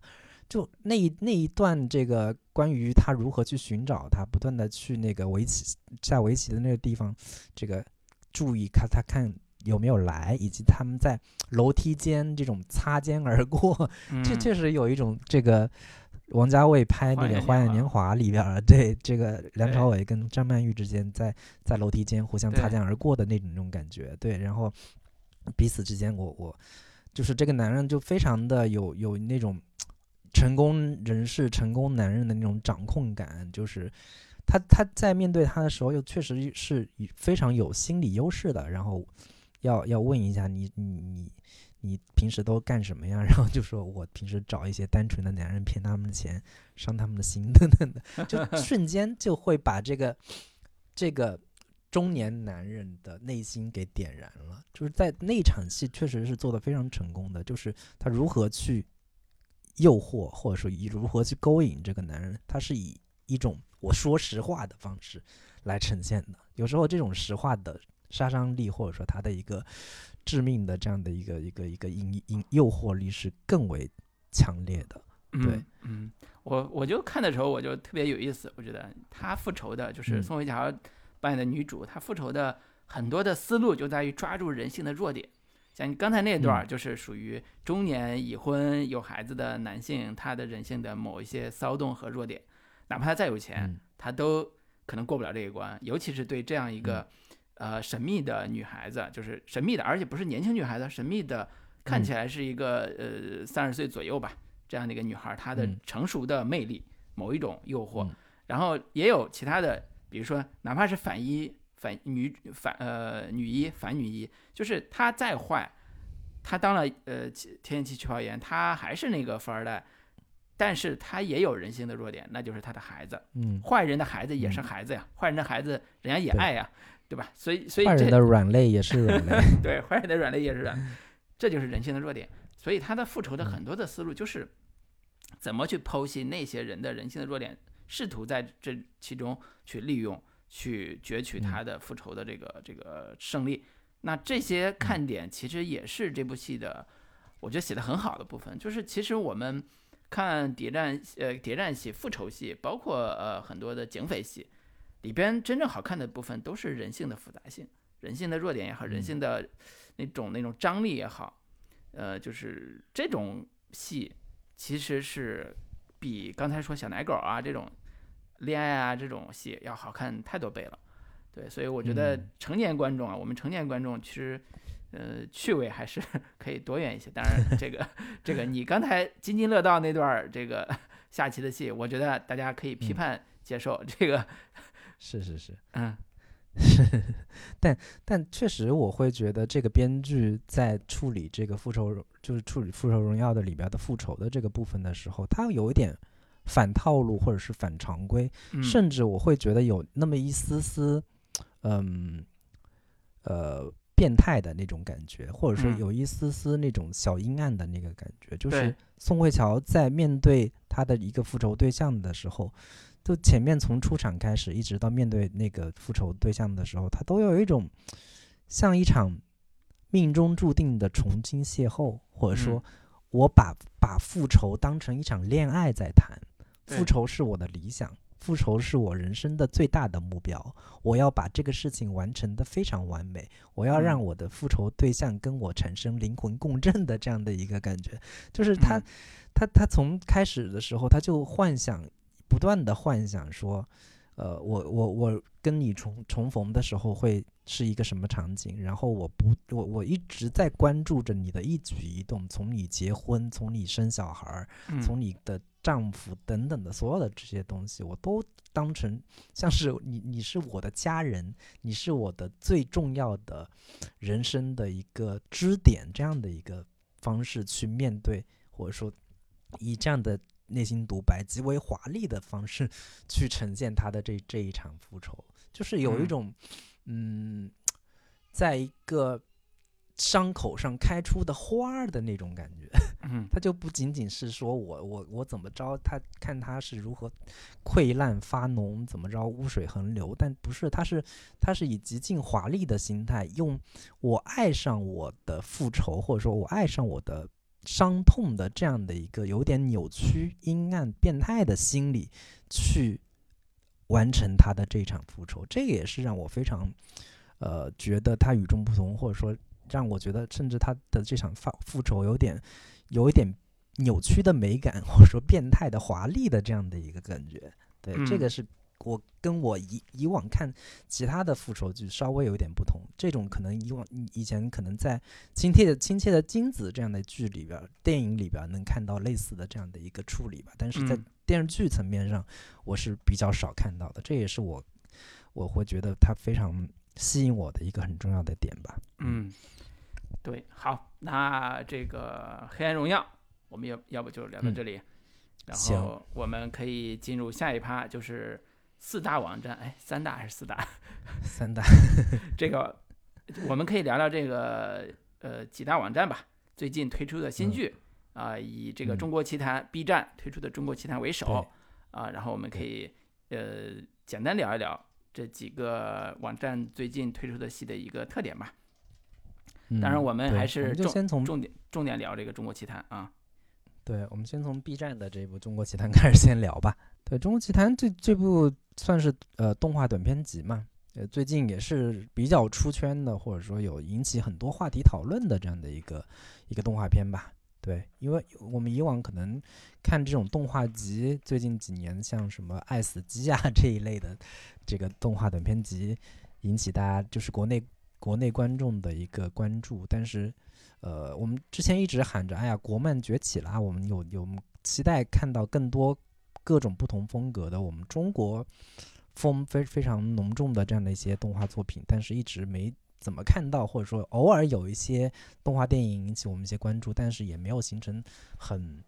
就那一那一段，这个关于他如何去寻找他，不断的去那个围棋下围棋的那个地方，这个注意看他看有没有来，以及他们在楼梯间这种擦肩而过，这嗯确实有一种这个王家卫拍那个《花样年年华》里边儿，对这个梁朝伟跟张曼玉之间在在楼梯间互相擦肩而过的那种那种感觉，对，然后彼此之间我我就是这个男人就非常的有有那种成功人士、成功男人的那种掌控感，就是他他在面对他的时候，又确实是非常有心理优势的。然后要要问一下你你你你平时都干什么呀？然后就说我平时找一些单纯的男人骗他们的钱，伤他们的心等等的，就瞬间就会把这个这个中年男人的内心给点燃了。就是在那场戏确实是做的非常成功的，就是他如何去诱惑，或者说以如何去勾引这个男人，他是以一种我说实话的方式来呈现的。有时候这种实话的杀伤力，或者说他的一个致命的这样的一个一个一个引引诱惑力是更为强烈的。对嗯，嗯，我我就看的时候我就特别有意思，我觉得他复仇的就是嗯宋慧乔扮演的女主，她复仇的很多的思路就在于抓住人性的弱点。像你刚才那段就是属于中年已婚有孩子的男性，他的人性的某一些骚动和弱点，哪怕他再有钱，嗯。他都可能过不了这一关。尤其是对这样一个、嗯。呃神秘的女孩子，就是神秘的，而且不是年轻女孩子，神秘的，看嗯。起来是一个、呃三十岁左右吧这样的一个女孩，她的嗯。成熟的魅力，某一种诱惑。嗯。然后也有其他的，比如说哪怕是反一反女反呃女一反女一，就是她再坏，她当了呃气天然气气泡炎，她还是那个富二代。但是她也有人性的弱点，那就是她的孩子。嗯，坏人的孩子也是嗯孩子呀，坏人的孩子人家也爱呀，对吧？所以所以 坏人的软肋也是软肋。对坏人的软肋也是软，这就是人性的弱点。所以他的复仇的嗯很多的思路就是怎么去剖析那些人的人性的弱点，试图在这其中去利用，去攫取他的复仇的这个这个胜利。那这些看点其实也是这部戏的，我觉得写的很好的部分。就是其实我们看谍战呃谍战戏、复仇戏，包括呃很多的警匪戏，里边真正好看的部分都是人性的复杂性、人性的弱点也好，人嗯性的那种那种张力也好，呃，就是这种戏其实是比刚才说小奶狗啊这种恋爱啊这种戏要好看太多倍了。对，所以我觉得嗯成年观众啊，我们成年观众其实，呃，趣味还是 可以多元一些。当然，这个 这个你刚才津津乐道那段儿这个 下棋的戏，我觉得大家可以批嗯判接受。这个，是是是，嗯是但确实我会觉得这个编剧在处理这个复仇，就是处理《复仇荣耀》的里边的复仇的这个部分的时候，他有一点反套路或者是反常规，嗯，甚至我会觉得有那么一丝丝，嗯，呃，变态的那种感觉，或者说嗯有一丝丝那种小阴暗的那个感觉。就是宋慧乔在面对他的一个复仇对象的时候，就前面从出场开始，一直到面对那个复仇对象的时候，他都有一种像一场命中注定的重新邂逅，或者说嗯我把把复仇当成一场恋爱在谈。对复仇是我的理想，复仇是我人生的最大的目标。我要把这个事情完成的非常完美，我要让嗯我的复仇对象跟我产生灵魂共振的这样的一个感觉。就是他，嗯他，他从开始的时候他就幻想，不断的幻想说，呃，我我我跟你重重逢的时候会是一个什么场景？然后我不，我我一直在关注着你的一举一动，从你结婚，从你生小孩儿，嗯从你的丈夫等等的所有的这些东西，我都当成像是你，你是我的家人，你是我的最重要的人生的一个支点，这样的一个方式去面对，或者说以这样的内心独白极为华丽的方式去呈现他的这这一场复仇，就是有一嗯种嗯，在一个伤口上开出的花儿的那种感觉。嗯他就不仅仅是说我我我怎么着，他看他是如何溃烂发脓，怎么着污水横流，但不是，他是他是以极尽华丽的心态，用我爱上我的复仇，或者说我爱上我的伤痛的这样的一个有点扭曲、阴暗、变态的心理去完成他的这场复仇，这个也是让我非常呃觉得他与众不同，或者说让我觉得，甚至他的这场复复仇有点有一点扭曲的美感，或者说变态的华丽的这样的一个感觉。对，这个嗯是我跟我以以往看其他的复仇剧稍微有一点不同。这种可能以往以前可能在亲切的亲切的金子这样的剧里边儿、电影里边儿能看到类似的这样的一个处理吧，但是在嗯电视剧层面上，我是比较少看到的。这也是我我会觉得它非常吸引我的一个很重要的点吧。嗯，对，好，那这个《黑暗荣耀》，我们要要不就聊到嗯这里，然后我们可以进入下一趴，就是四大网站，哎，三大还是四大？三大，这个我们可以聊聊这个呃几大网站吧，最近推出的新嗯剧啊、以这个嗯中国奇谭 B 站推出的中国奇谭为首对啊、然后我们可以呃简单聊一聊这几个网站最近推出的戏的一个特点吧。当然，嗯我们还是先从重点重点聊这个中国奇谭啊。对，我们先从 B 站的这部《中国奇谭 》开始先聊吧。对，《中国奇谭》这这部算是呃动画短片集嘛，呃，最近也是比较出圈的，或者说有引起很多话题讨论的这样的一个一个动画片吧。对，因为我们以往可能看这种动画集，最近几年像什么《爱死机》啊 这一类的这个动画短片集，引起大家就是国内国内观众的一个关注，但是呃，我们之前一直喊着，哎呀，国漫崛起啦，我们有有期待看到更多各种不同风格的我们中国风非非常浓重的这样的一些动画作品，但是一直没怎么看到，或者说偶尔有一些动画电影引起我们一些关注，但是也没有形成很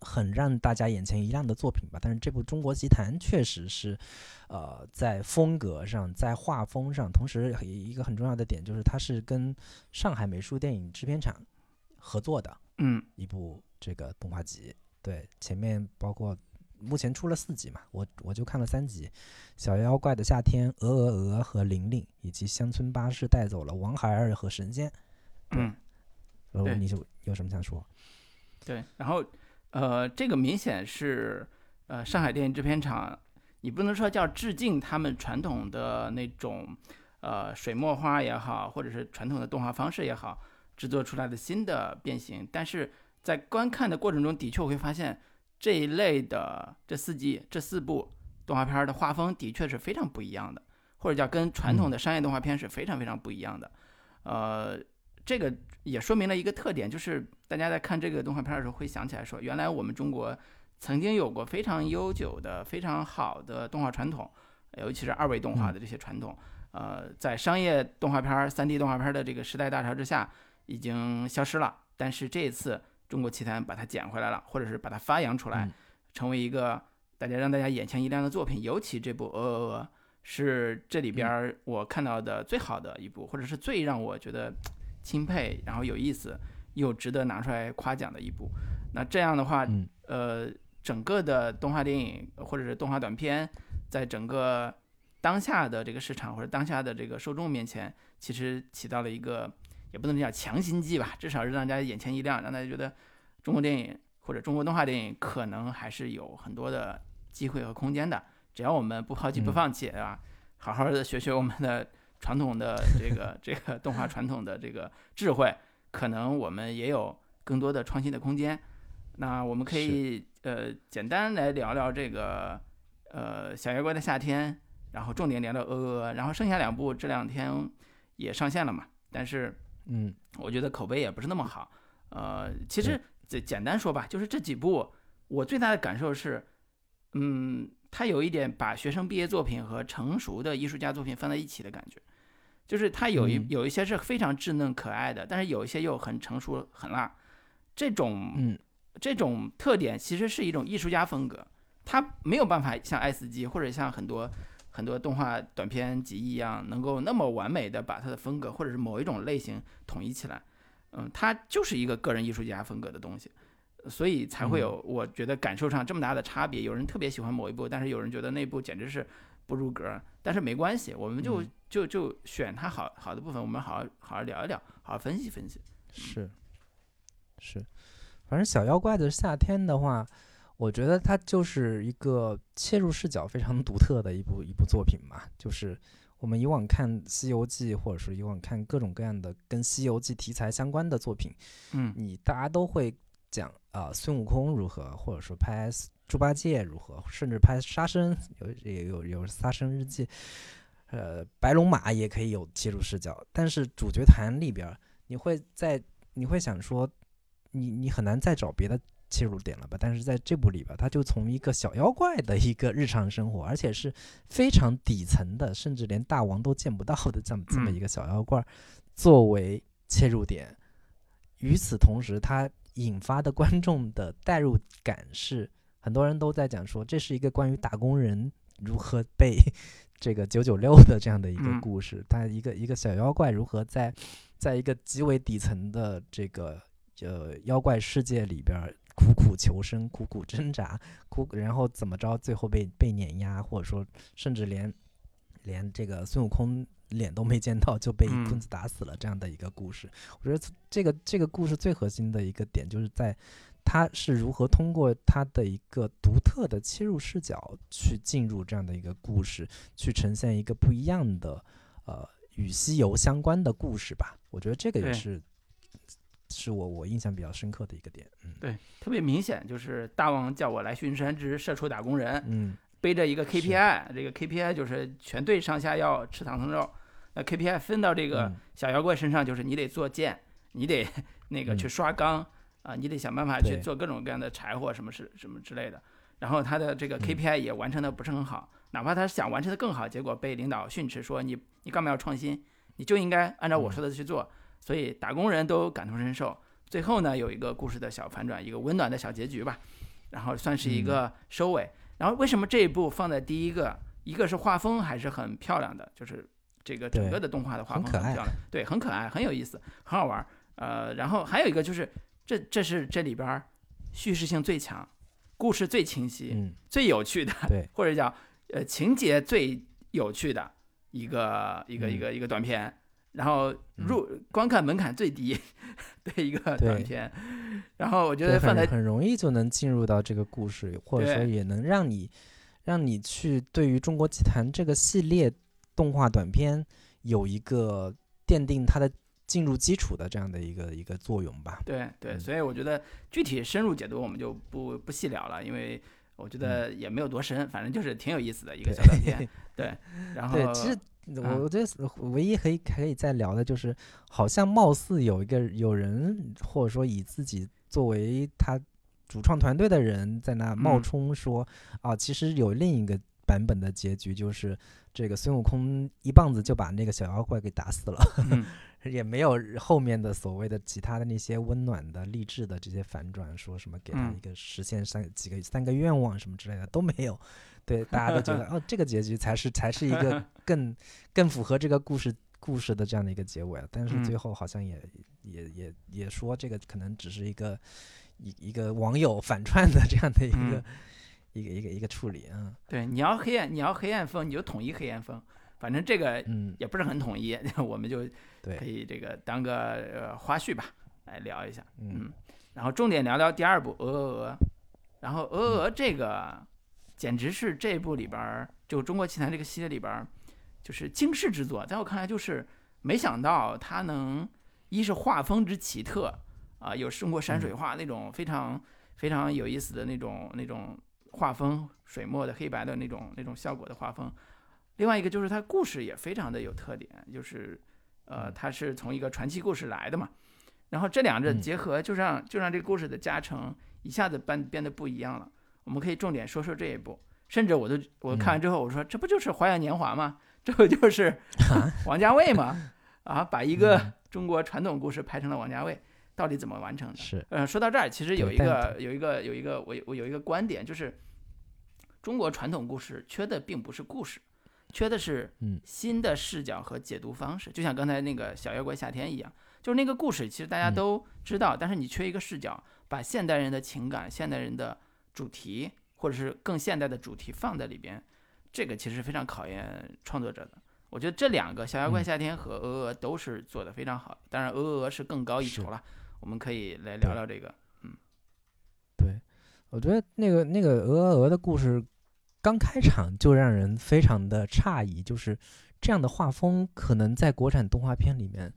很让大家眼前一亮的作品吧。但是这部《中国奇谭》确实是，呃，在风格上，在画风上，同时一个很重要的点就是它是跟上海美术电影制片厂合作的嗯一部这个动画集。对，前面包括目前出了四集嘛，我我就看了三集，《小妖怪的夏天》、《鹅鹅鹅》和《玲玲》，以及《乡村巴士带走了王孩儿》和《神仙》。嗯，然后对你就有什么想说？对。然后呃，这个明显是呃上海电影制片厂，你不能说叫致敬他们传统的那种呃水墨画也好，或者是传统的动画方式也好，制作出来的新的变形，但是在观看的过程中，的确我会发现这一类的这四季这四部动画片儿的画风的确是非常不一样的，或者叫跟传统的商业动画片是非常非常不一样的。呃，这个也说明了一个特点，就是大家在看这个动画片儿的时候会想起来说，原来我们中国曾经有过非常悠久的、非常好的动画传统，尤其是二维动画的这些传统。呃，在商业动画片儿、三 D 动画片儿的这个时代大潮之下，已经消失了。但是这一次，中国奇谭把它捡回来了，或者是把它发扬出来，嗯成为一个大家让大家眼前一亮的作品。尤其这部《鹅鹅鹅》是这里边儿我看到的最好的一部，或者是最让我觉得钦佩，然后有意思又值得拿出来夸奖的一部。那这样的话，嗯呃，整个的动画电影或者是动画短片，在整个当下的这个市场或者当下的这个受众面前，其实起到了一个也不能叫强心剂吧，至少是让大家眼前一亮，让大家觉得中国电影或者中国动画电影可能还是有很多的机会和空间的。只要我们不抛弃不嗯放弃，对吧？好好的学学我们的传统的这个这个动画传统的这个智慧，可能我们也有更多的创新的空间。那我们可以呃简单来聊聊这个呃小妖怪的夏天，然后重点聊聊鹅鹅，然后剩下两部这两天也上线了嘛，但是嗯。我觉得口碑也不是那么好。呃，其实简简单说吧，就是这几部我最大的感受是，嗯，他有一点把学生毕业作品和成熟的艺术家作品放在一起的感觉，就是他有一嗯。有一些是非常稚嫩可爱的，但是有一些又很成熟很辣，这种嗯。这种特点其实是一种艺术家风格，他没有办法像爱斯基或者像很多很多动画短片集一样，能够那么完美的把它的风格或者是某一种类型统一起来。嗯，它就是一个个人艺术家风格的东西，所以才会有我觉得感受上这么大的差别。有人特别喜欢某一部，但是有人觉得那部简直是不入格。但是没关系，我们就嗯就就选它好好的部分，我们好好好好聊一聊，好好分析分析。是是，反正小妖怪的夏天的话，我觉得它就是一个切入视角非常独特的一部一部作品嘛。就是我们以往看《西游记》，或者是以往看各种各样的跟《西游记》题材相关的作品，嗯你大家都会讲啊、孙悟空如何，或者说拍猪八戒如何，甚至拍沙僧有也有有沙僧日记，呃，白龙马也可以有切入视角，但是主角团里边儿，你会在你会想说，你你很难再找别的切入点了吧？但是在这部里边儿，他就从一个小妖怪的一个日常生活，而且是非常底层的，甚至连大王都见不到的这么这么嗯一个小妖怪儿，作为切入点。与此同时，它引发的观众的代入感是，很多人都在讲说，这是一个关于打工人如何被这个九九六的这样的一个嗯故事。他一个一个小妖怪如何在在一个极为底层的这个呃妖怪世界里边儿苦苦求生、苦苦挣扎，苦然后怎么着，最后被被碾压，或者说甚至连连这个孙悟空脸都没见到就被一棍嗯子打死了这样的一个故事。我觉得这个这个故事最核心的一个点就是在。他是如何通过他的一个独特的切入视角去进入这样的一个故事，去呈现一个不一样的呃与西游相关的故事吧？我觉得这个也是是我我印象比较深刻的一个点。嗯对，特别明显，就是大王叫我来巡山之社畜打工人，嗯背着一个 KPI，这个 KPI 就是全队上下要吃唐僧肉。那 KPI 分到这个嗯小妖怪身上，就是你得做剑，你得 那个嗯去刷缸啊，你得想办法去做各种各样的柴火什么是什么之类的。然后他的这个嗯 KPI 也完成的不是很好，哪怕他想完成的更好，结果被领导训斥说你你干嘛要创新？你就应该按照我嗯说的去做。所以打工人都感同身受。最后呢，有一个故事的小反转，一个温暖的小结局吧，然后算是一嗯个收尾。然后为什么这一部放在第一个？一个是画风还是很漂亮的，就是这个整个的动画的画风很漂亮，对，很可爱，很有意思，很好玩儿。呃，然后还有一个就是这这是这里边儿叙事性最强，故事最清晰，嗯，最有趣的，对，或者叫呃情节最有趣的一个一个一嗯个一个短片，然后入观看门槛最低 的一个短片，然后我觉，得放在很很容易就能进入到这个故事，或者说也能让你让你去对于中国奇谭这个系列动画短片有一个奠定它的进入基础的这样的一个一个作用吧。对对，嗯。所以我觉得具体深入解读我们就不不细聊了，因为我觉得也没有多深，反正就是挺有意思的一个小短片。对，然后 对，其实啊我觉得唯一可以可以再聊的就是，好像貌似有一个有人或者说以自己作为他主创团队的人在那冒嗯。充说、啊，其实有另一个版本的结局，就是这个孙悟空一棒子就把那个小妖怪给打死了，嗯。也没有后面的所谓的其他的那些温暖的励志的这些反转，说什么给他嗯。一个实现三几个三个愿望什么之类的都没有。对，大家都觉得 哦，这个结局才是才是一个 更更符合这个故事故事的这样的一个结尾啊。但是嗯最后好像也、也也也说这个可能只是一个一一个网友反串的这样的一个、嗯一个一个一个处理啊。对，你要黑暗，你要黑暗风，你就统一黑暗风，反正这个嗯，也不是很统一，我们就可以这个当个呃花絮吧，来聊一下。嗯嗯，然后重点聊聊第二部《鹅鹅鹅》，然后《鹅鹅鹅》这个简直是这部里边儿就中国奇谭这个系列里边儿就是惊世之作，在我看来就是没想到它能一是画风之奇特啊、有中国山水画那种非常非常有意思的那种那种画风，水墨的黑白的那种那种效果的画风。另外一个就是它故事也非常的有特点，就是呃，它是从一个传奇故事来的嘛。然后这两者嗯结合，就让就让这个故事的加成一下子变变得不一样了。我们可以重点说说这一部，甚至我都我看完之后，我说这不就是《花样年华》吗？这不就是 王家卫吗？啊，把一个嗯中国传统故事拍成了王家卫，到底怎么完成的？是呃，说到这儿，其实有一个有一个有一个我我有一个观点，就是中国传统故事缺的并不是故事，缺的是嗯新的视角和解读方式。就像刚才那个小妖怪夏天一样，就是那个故事其实大家嗯都知道，但是你缺一个视角，把现代人的情感、现代人的主题或者是更现代的主题放在里边，这个其实非常考验创作者的。我觉得这两个《小妖怪嗯夏天》和《鹅鹅鹅》都是做的非常好的，当然《鹅鹅鹅》是更高一筹了。我们可以来聊聊这个。嗯对，我觉得那个那个鹅鹅鹅的故事刚开场就让人非常的诧异，就是这样的画风可能在国产动画片里面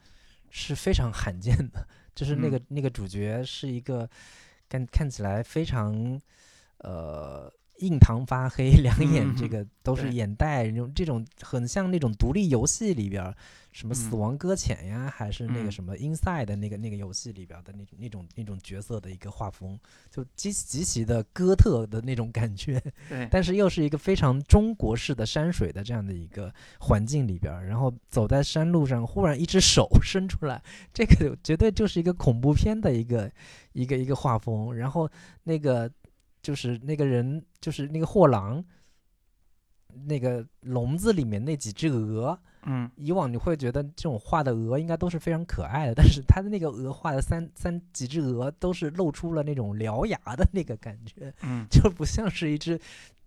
是非常罕见的，就是那个、那个主角是一个看看起来非常呃印堂发黑，两眼这嗯个都是眼袋，这种这种很像那种独立游戏里边儿什么死嗯亡搁浅呀，还是那个嗯什么 Inside 的那个那个游戏里边儿的那那种那种角色的一个画风，就极极其的哥特的那种感觉。对，但是又是一个非常中国式的山水的这样的一个环境里边儿，然后走在山路上，忽然一只手 伸出来，这个绝对就是一个恐怖片的一个一个一个画风。然后那个就是那个人，就是那个货郎，那个笼子里面那几只鹅，嗯以往你会觉得这种画的鹅应该都是非常可爱的，但是他的那个鹅画的三三几只鹅都是露出了那种獠牙的那个感觉。嗯 就不像是一只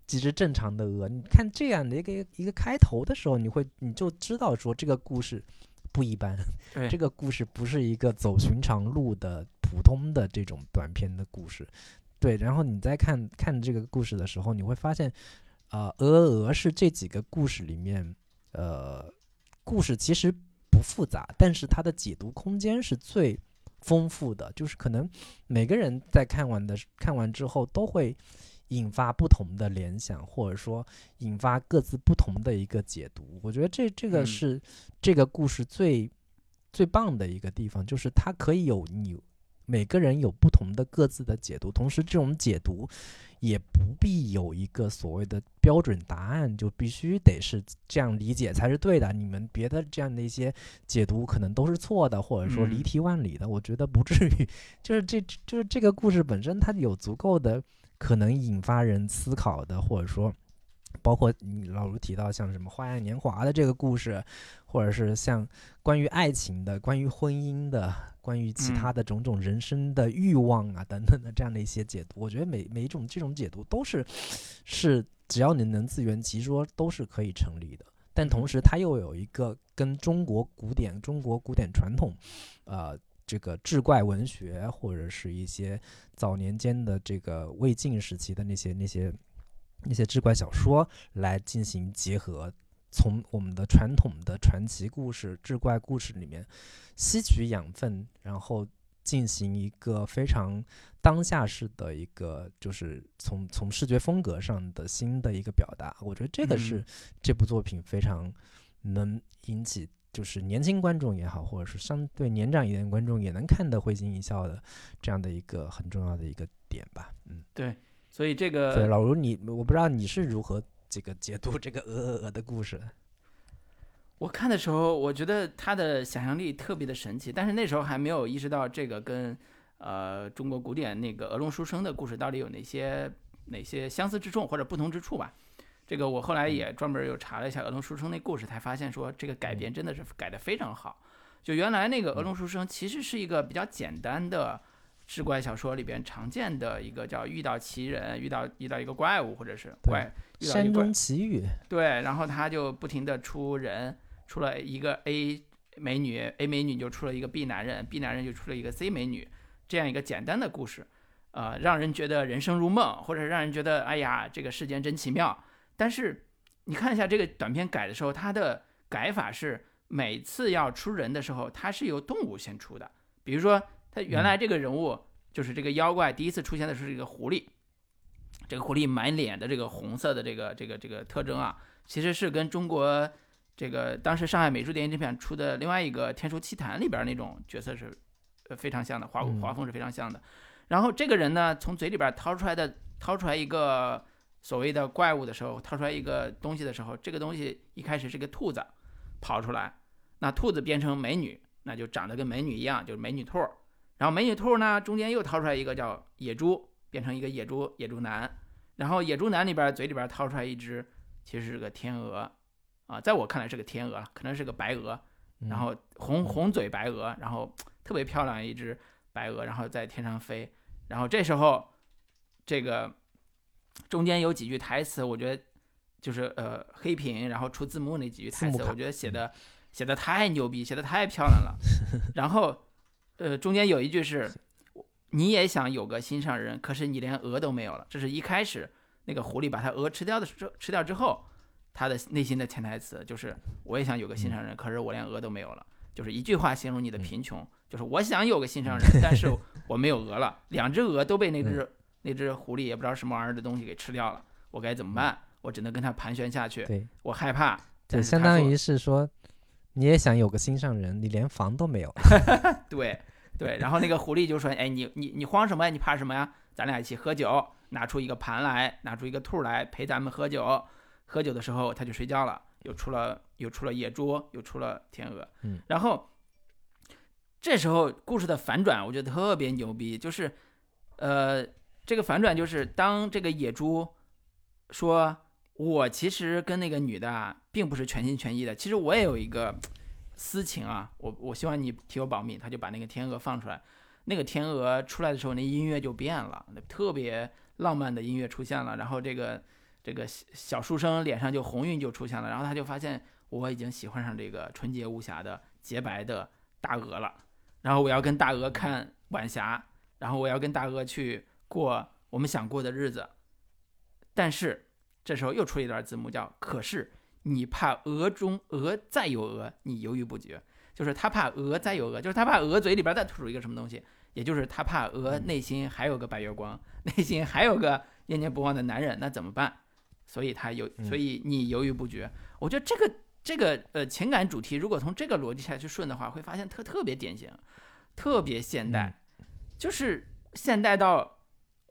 几只正常的鹅。你看这样的一个一个开头的时候，你会你就知道说这个故事不一般，这个故事不是一个走寻常路的普通的这种短篇的故事。对，然后你在看看这个故事的时候，你会发现，啊、鹅鹅鹅是这几个故事里面，呃，故事其实不复杂，但是它的解读空间是最丰富的，就是可能每个人在看完的看完之后都会引发不同的联想，或者说引发各自不同的一个解读。我觉得这这个嗯是这个故事最最棒的一个地方，就是它可以有你每个人有不同的各自的解读，同时这种解读也不必有一个所谓的标准答案，就必须得是这样理解才是对的。你们别的这样的一些解读可能都是错的，或者说离嗯题万里的，我觉得不至于。就是这就是这个故事本身，它有足够的可能引发人思考的，或者说。包括你老卢提到像什么《花样年华》的这个故事，或者是像关于爱情的、关于婚姻的、关于其他嗯的种种人生的欲望啊等等的这样的一些解读，我觉得每每一种这种解读都是是只要你能自圆其说，都是可以成立的。但同时，它又有一个跟中国古典、中国古典传统，呃，这个志怪文学或者是一些早年间的这个魏晋时期的那些那些那些志怪小说来进行结合，从我们的传统的传奇故事、志怪故事里面吸取养分，然后进行一个非常当下式的一个，就是从从视觉风格上的新的一个表达。我觉得这个是嗯这部作品非常能引起。就是年轻观众也好，或者是相对年长一点的观众也能看得会心一笑的这样的一个很重要的一个点吧。嗯，所以这对，个老卢你，我不知道你是如何这个解读这个鹅鹅鹅的故事的。我看的时候，我觉得他的想象力特别的神奇，但是那时候还没有意识到这个跟呃中国古典那个鹅龙书生的故事到底有哪些哪些相似之处或者不同之处吧。这个我后来也专门又查了一下鹅龙书生那故事，才发现说这个改编真的是改得非常好。就原来那个鹅龙书生其实是一个比较简单的志怪小说里边常见的一个叫遇到奇人，遇到遇到一个怪物或者是怪遇到山中奇遇，对，然后他就不停的出人，出了一个 A 美女，A 美女就出了一个 B 男人，B 男人就出了一个 C 美女，这样一个简单的故事，呃，让人觉得人生如梦，或者让人觉得哎呀，这个世间真奇妙。但是你看一下这个短片改的时候，它的改法是每次要出人的时候，它是由动物先出的，比如说他原来这个人物就是这个妖怪第一次出现的是一个狐狸。这个狐狸满脸的这个红色的这个这个这个特征啊，其实是跟中国这个当时上海美术电影制片出的另外一个《天书奇谭》里边那种角色是呃非常像的，画嗯画风是非常像的。然后这个人呢，从嘴里边掏出来的掏出来一个所谓的怪物的时候，掏出来一个东西的时候，这个东西一开始是个兔子跑出来，那兔子变成美女，那就长得跟美女一样，就是美女兔儿。然后美女兔呢，中间又掏出来一个叫野猪，变成一个野猪野猪男。然后野猪男里边嘴里边掏出来一只，其实是个天鹅，啊，在我看来是个天鹅，可能是个白鹅，嗯然后红红嘴白鹅，然后特别漂亮一只白鹅，然后在天上飞。然后这时候，这个中间有几句台词，我觉得就是呃黑屏，然后出字幕那几句台词，我觉得写的写的太牛逼，写的太漂亮了。然后呃中间有一句是。你也想有个心上人，可是你连鹅都没有了。这是一开始那个狐狸把它鹅吃掉的时候吃掉之后，他的内心的潜台词就是我也想有个心上人，可是我连鹅都没有了，就是一句话形容你的贫穷，就是我想有个心上人，但是 我没有鹅了，两只鹅都被那只那只狐狸也不知道什么玩意儿的东西给吃掉了，我该怎么办？我只能跟他盘旋下去，对，我害怕。就相当于是说，你也想有个心上人，你连房都没有。对对，然后那个狐狸就说：“哎，你你你慌什么呀？你怕什么呀？咱俩一起喝酒，拿出一个盘来，拿出一个兔来陪咱们喝酒。喝酒的时候他就睡觉了，又出了又出了野猪，又出了天鹅。嗯，然后这时候故事的反转，我觉得特别牛逼，就是呃，这个反转就是当这个野猪说。”我其实跟那个女的啊，并不是全心全意的。其实我也有一个私情啊，我我希望你替我保密。他就把那个天鹅放出来，那个天鹅出来的时候，那音乐就变了，那特别浪漫的音乐出现了。然后这个这个小小书生脸上就红晕就出现了，然后他就发现我已经喜欢上这个纯洁无瑕的洁白的大鹅了。然后我要跟大鹅看晚霞，然后我要跟大鹅去过我们想过的日子，但是。这时候又出了一段字幕，叫“可是你怕鹅中鹅再有鹅，你犹豫不决”，就是他怕鹅再有鹅，就是他怕鹅嘴里边再吐出一个什么东西，也就是他怕鹅内心还有个白月光，内心还有个念念不忘的男人，那怎么办？所以他犹，所以你犹豫不决。我觉得这个这个呃情感主题，如果从这个逻辑下去顺的话，会发现特特别典型，特别现代，就是现代到。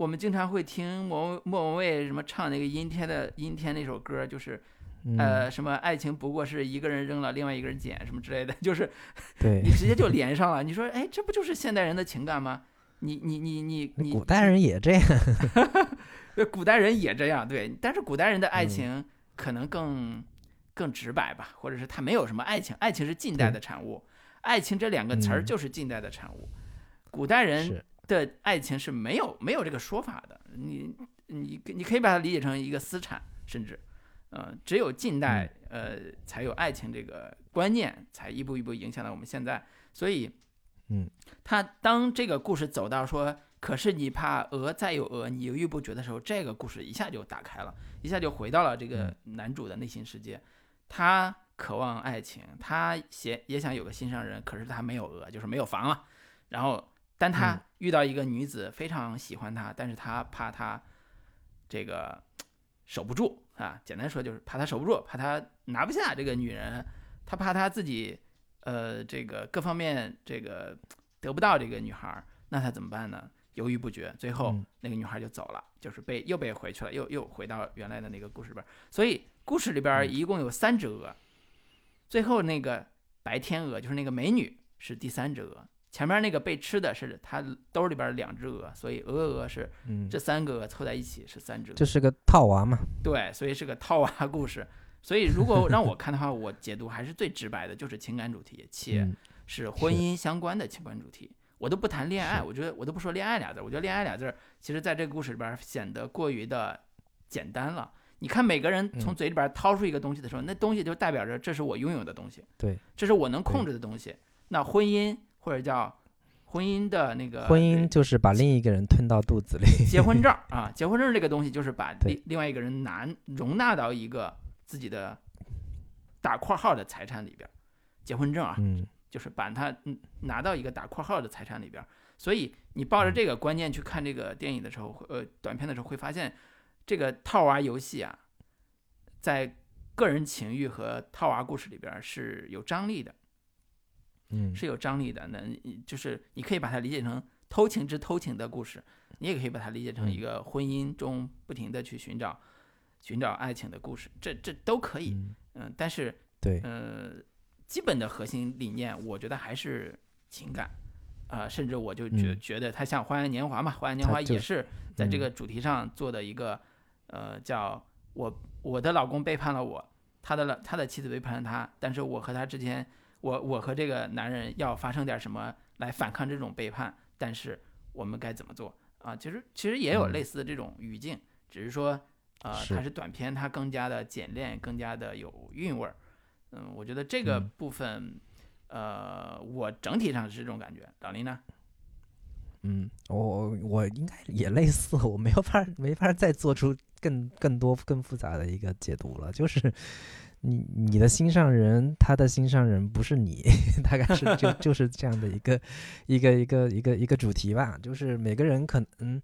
我们经常会听莫莫文蔚什么唱那个阴天的阴天那首歌，就是，呃，什么爱情不过是一个人扔了，另外一个人捡什么之类的，就是，对你直接就连上了。你说，哎，这不就是现代人的情感吗？你你你你你，古代人也这样，古代人也这样，对。但是古代人的爱情可能更更直白吧，或者是他没有什么爱情，爱情是近代的产物，爱情这两个词儿就是近代的产物，古代人。的爱情是没有没有这个说法的，你你你可以把它理解成一个私产，甚至，呃，只有近代呃才有爱情这个观念，才一步一步影响到我们现在。所以，嗯，他当这个故事走到说，可是你怕鹅再有鹅，你犹豫不决的时候，这个故事一下就打开了，一下就回到了这个男主的内心世界。他渴望爱情，他也也想有个心上人，可是他没有鹅，就是没有房了，然后。但他遇到一个女子非常喜欢他，但是他怕他这个守不住啊。简单说就是怕他守不住，怕他拿不下这个女人，他怕他自己呃这个各方面这个得不到这个女孩，那他怎么办呢？犹豫不决，最后那个女孩就走了，就是被又被回去了，又又回到原来的那个故事里边。所以故事里边一共有三只鹅，最后那个白天鹅就是那个美女是第三只鹅。前面那个被吃的是他兜里边两只鹅，所以鹅鹅鹅是这三个鹅凑在一起是三只，这是个套娃嘛。对，所以是个套娃故事。所以如果让我看的话，我解读还是最直白的，就是情感主题，且是婚姻相关的情感主题。我都不谈恋爱，我觉得我都不说恋爱俩字，我觉得恋爱俩字其实在这个故事里边显得过于的简单了。你看每个人从嘴里边掏出一个东西的时候，那东西就代表着这是我拥有的东西，对，这是我能控制的东西。那婚姻。或者叫婚姻的那个婚姻，就是把另一个人吞到肚子里。结婚证 啊，结婚证这个东西就是把另另外一个人拿容纳到一个自己的打括号的财产里边。结婚证啊，嗯，就是把它拿到一个打括号的财产里边。所以你抱着这个观念去看这个电影的时候，呃，短片的时候会发现，这个套娃游戏啊，在个人情欲和套娃故事里边是有张力的。嗯，是有张力的。那就是你可以把它理解成偷情之偷情的故事，你也可以把它理解成一个婚姻中不停的去寻找、寻找爱情的故事。这这都可以。嗯，但是对，呃，基本的核心理念，我觉得还是情感。啊，甚至我就觉觉得它像《花样年华》嘛，《花样年华》也是在这个主题上做的一个，呃，叫我我的老公背叛了我，他的他的妻子背叛了他，但是我和他之间。我我和这个男人要发生点什么来反抗这种背叛，但是我们该怎么做啊？其实其实也有类似的这种语境，只是说，呃，它是短片，它更加的简练，更加的有韵味儿。嗯，我觉得这个部分，呃，我整体上是这种感觉。老林呢？嗯，我我应该也类似，我没有法没法再做出更更多更复杂的一个解读了，就是你你的心上人，他的心上人不是你，大概是就就是这样的一个一个一个一个一个主题吧，就是每个人可能。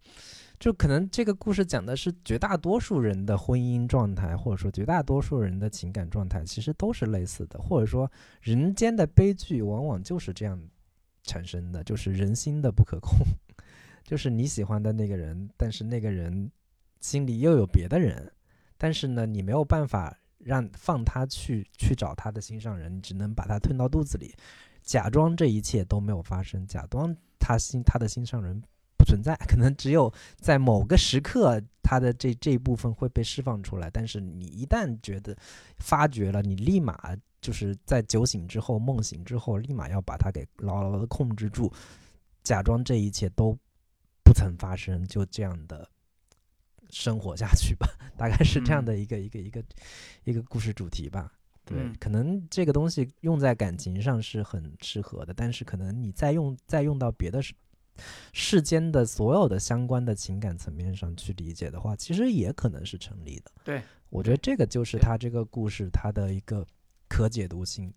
就可能这个故事讲的是绝大多数人的婚姻状态，或者说绝大多数人的情感状态，其实都是类似的。或者说，人间的悲剧往往就是这样产生的，就是人心的不可控。就是你喜欢的那个人，但是那个人心里又有别的人，但是呢，你没有办法让放他去去找他的心上人，你只能把他吞到肚子里，假装这一切都没有发生，假装他心他的心上人不。存在可能只有在某个时刻，他的这这一部分会被释放出来。但是你一旦觉得发觉了，你立马就是在酒醒之后、梦醒之后，立马要把它给牢牢的控制住，假装这一切都不曾发生，就这样的生活下去吧。大概是这样的一个一个一个一个故事主题吧。对，可能这个东西用在感情上是很适合的，但是可能你再用再用到别的世间的所有的相关的情感层面上去理解的话，其实也可能是成立的。对，我觉得这个就是他这个故事它的一个可解读性，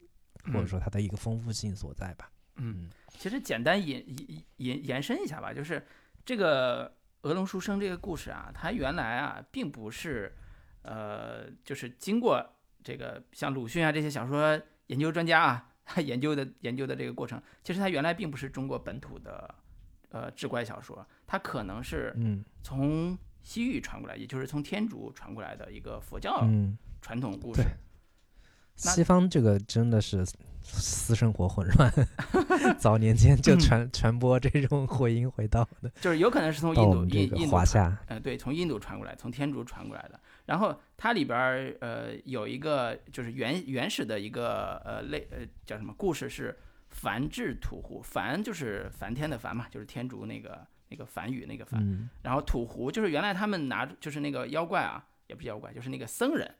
或者说它的一个丰富性所在吧。嗯，其实简单延延延伸一下吧，就是这个鹅龙书生这个故事啊，它原来啊并不是，呃，就是经过这个像鲁迅啊这些小说研究专家啊 他研究的研究的这个过程，其实它原来并不是中国本土的。呃，志怪小说，它可能是从西域传过来，也就是从天竺传过来的一个佛教传统故事。西方这个真的是私生活混乱，早年间就传传播这种回音回道的，就是有可能是从印度印印华夏，呃，对，从印度传过来，从天竺传过来的。然后它里边儿呃有一个就是原原始的一个呃类呃叫什么故事是。梵志土湖，梵就是梵天的梵嘛，就是天竺那个那个梵语那个梵。然后土湖就是原来他们拿就是那个妖怪啊，也不是妖怪，就是那个僧人，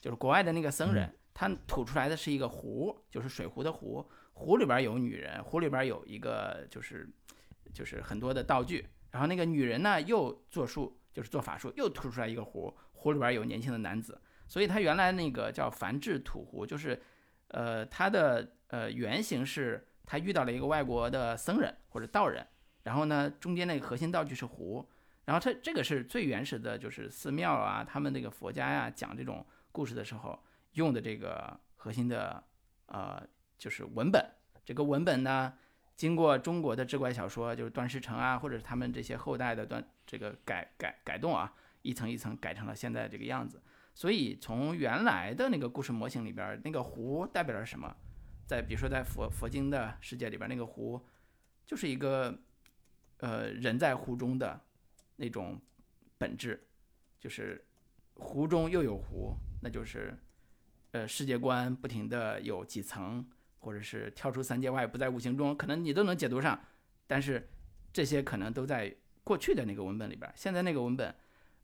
就是国外的那个僧人，它吐出来的是一个壶，就是水壶的壶，壶里边有女人，壶里边有一个就是就是很多的道具。然后那个女人呢又做术，就是做法术，又吐出来一个壶，壶里边有年轻的男子。所以他原来那个叫梵制土壶，就是呃他的。呃，原型是他遇到了一个外国的僧人或者道人，然后呢，中间那个核心道具是壶，然后它这个是最原始的，就是寺庙啊，他们那个佛家呀讲这种故事的时候用的这个核心的呃就是文本。这个文本呢，经过中国的志怪小说，就是段世成啊，或者是他们这些后代的段这个改改改动啊，一层一层改成了现在这个样子。所以从原来的那个故事模型里边，那个壶代表了什么？在比如说，在佛佛经的世界里边，那个湖就是一个呃人在湖中的那种本质，就是湖中又有湖，那就是呃世界观不停的有几层，或者是跳出三界外，不在五行中，可能你都能解读上。但是这些可能都在过去的那个文本里边，现在那个文本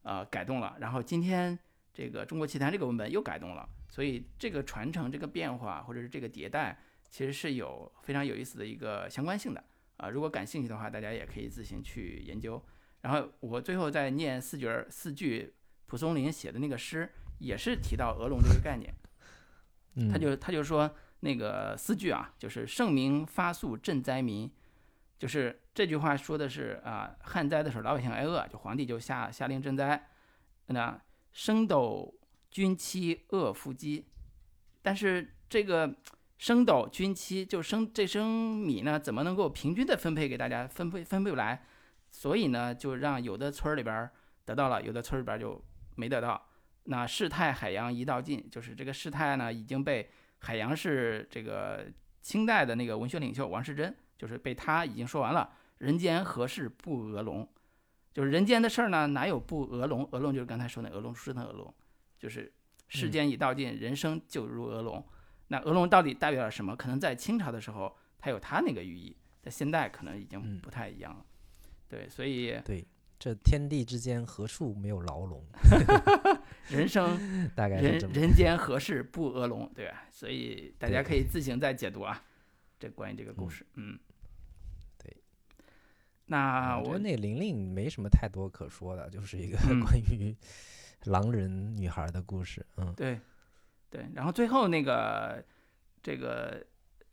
呃改动了，然后今天这个中国奇谭这个文本又改动了。所以这个传承、这个变化，或者是这个迭代，其实是有非常有意思的一个相关性的啊。如果感兴趣的话，大家也可以自行去研究。然后我最后再念四句四句，蒲松龄写的那个诗，也是提到鹅龙这个概念。他就他就说那个四句啊，就是圣明发粟赈灾民，就是这句话说的是啊，旱灾的时候老百姓挨饿，就皇帝就下下令赈灾。那升斗。军期恶夫饥，但是这个升斗军妻就升这升米呢，怎么能够平均的分配给大家？分配分配不来，所以呢，就让有的村里边得到了，有的村里边就没得到。那世态海洋一道尽，就是这个世态呢已经被海洋是这个清代的那个文学领袖王世贞，就是被他已经说完了。人间何事不鹅龙？就是人间的事儿呢，哪有不鹅龙？鹅龙就是刚才说那鹅龙书生的鹅龙。就是世间已道尽，人生就如鹅龙。那鹅龙到底代表了什么？可能在清朝的时候，它有它那个寓意，在现代可能已经不太一样了。对，所以对这天地之间何处没有牢笼？人生 大概人人间何事不鹅龙？对吧？所以大家可以自行再解读啊。这关于这个故事，嗯，对。那我那玲玲没什么太多可说的，就是一个 关于。狼人女孩的故事，嗯，对，对，然后最后那个这个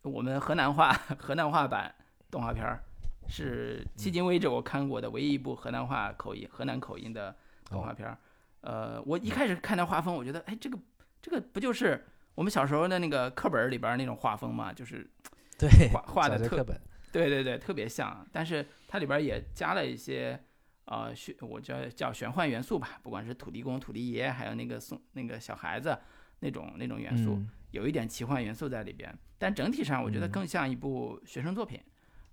我们河南话河南话版动画片儿是迄今为止我看过的唯一一部河南话口音河南口音的动画片儿。呃，我一开始看那画风，我觉得，哎，这个这个不就是我们小时候的那个课本里边那种画风吗？就是 对，画画的课本，对对对，特别像，但是它里边也加了一些呃玄，我叫叫玄幻元素吧，不管是土地公、土地爷，还有那个送那个小孩子那种那种元素，嗯有一点奇幻元素在里边。但整体上，我觉得嗯更像一部学生作品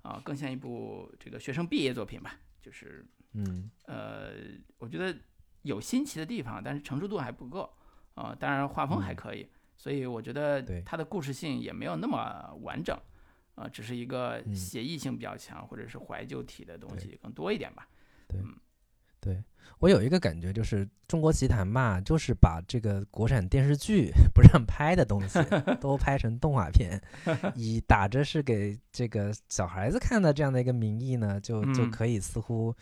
啊、更像一部这个学生毕业作品吧。就是嗯呃，我觉得有新奇的地方，但是成熟度还不够啊、当然画风还嗯。可以，所以我觉得对。它的故事性也没有那么完整。啊，只是一个嗯。写意性比较强，或者是怀旧体的东西更多一点吧。对。对。我有一个感觉，就是中国奇谭嘛，就是把这个国产电视剧 不让拍的东西 都拍成动画片，以打着是给这个小孩子看的这样的一个名义呢，就就嗯。可以似乎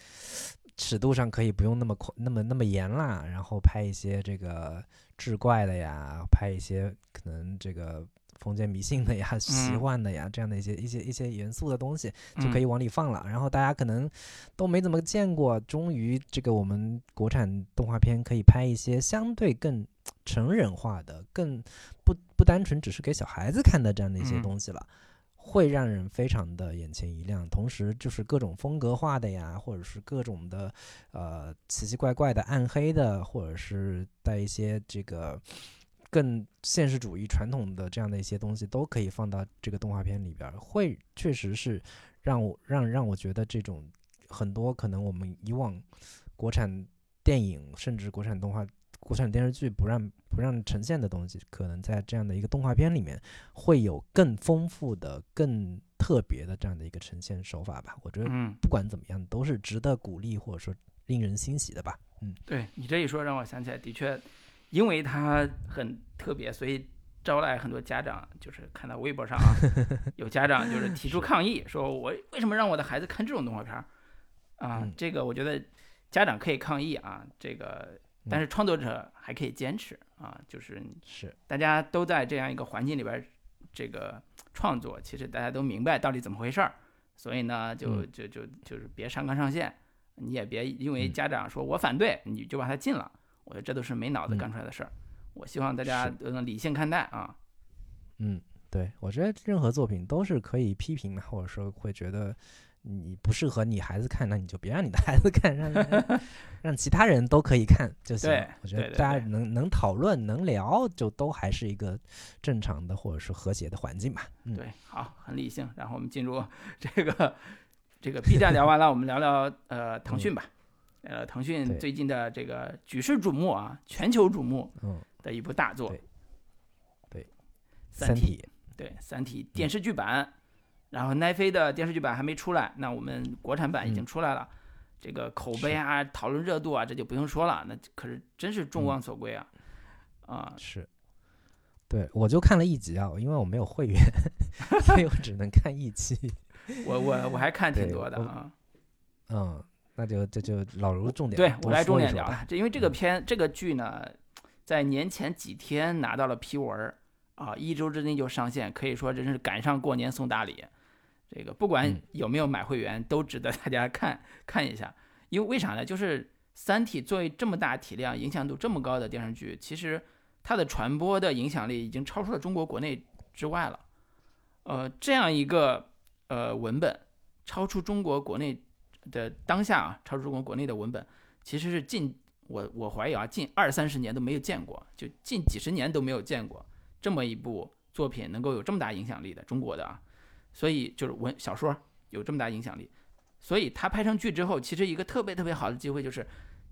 尺度上可以不用那么宽、那么那么严啦，然后拍一些这个志怪的呀，拍一些可能这个。封建迷信的呀，奇嗯幻的呀，这样的一些一些一些元素的东西，就可以嗯往里放了。然后大家可能都没怎么见过，终于这个我们国产动画片可以拍一些相对更成人化的、更不不单纯只是给小孩子看的这样的一些嗯东西了。会让人非常的眼前一亮，同时就是各种风格化的呀，或者是各种的呃奇奇怪怪的暗黑的，或者是带一些这个更现实主义传统的这样的一些东西，都可以放到这个动画片里边，会确实是让我让让我觉得这种很多可能我们以往国产电影甚至国产动画、国产电视剧不让不让呈现的东西，可能在这样的一个动画片里面会有更丰富的、更特别的这样的一个呈现手法吧。我觉得嗯，不管怎么样，都是值得鼓励或者说令人欣喜的吧。嗯，对你这一说，让我想起来，的确，因为它很特别，所以招来很多家长，就是看到微博上啊，有家长就是提出抗议，说我为什么让我的孩子看这种动画片儿啊？嗯这个我觉得家长可以抗议啊，这个但是创作者还可以坚持啊，就是是，大家都在这样一个环境里边儿，这个创作，其实大家都明白到底怎么回事儿，所以呢，就嗯。就就就是别上纲上线，你也别因为嗯。家长说我反对，你就把他禁了，我觉得这都是没脑子嗯。干出来的事儿。我希望大家都能理性看待啊。嗯，对，我觉得任何作品都是可以批评的，或者说会觉得你不适合你孩子看，那你就别让你的孩子看，让让 让其他人都可以看就行了对。我觉得大家对能能讨论、能聊，就都还是一个正常的或者是和谐的环境吧。嗯，对，好，很理性。然后我们进入 这个这个 B 站聊完了，我们聊聊呃腾讯吧。呃，腾讯最近的这个举世瞩目啊，全球瞩目嗯，的一部大作，对三体，对，《三体》电视剧版，然后奈飞的电视剧版还没出来，那我们国产版已经嗯出来了，这个口碑啊、讨论热度啊，这就不用说了，那可是真是众嗯望所归啊！啊，是。对，我就看了一集啊，因为我没有会员，所以我只能看一期。我我我还看挺多的啊。嗯，那就这就老卢重点，对我来重点聊了，这因为这个嗯片这个剧呢，在年前几天拿到了批文儿啊，一周之内就上线，可以说真是赶上过年送大礼。这个不管嗯有没有买会员，都值得大家看看一下。因为为啥呢？就是《三体》作为这么大体量、影响度这么高的电视剧，其实它的传播的影响力已经超出了中国国内之外了。呃，这样一个呃文本，超出中国国内的当下啊，超出中国国内的文本，其实是近我我怀疑啊，近二三十年都没有见过，就近几十年都没有见过这么一部作品能够有这么大影响力的中国的啊，所以就是文小说有这么大影响力，所以它拍成剧之后，其实一个特别特别好的机会就是，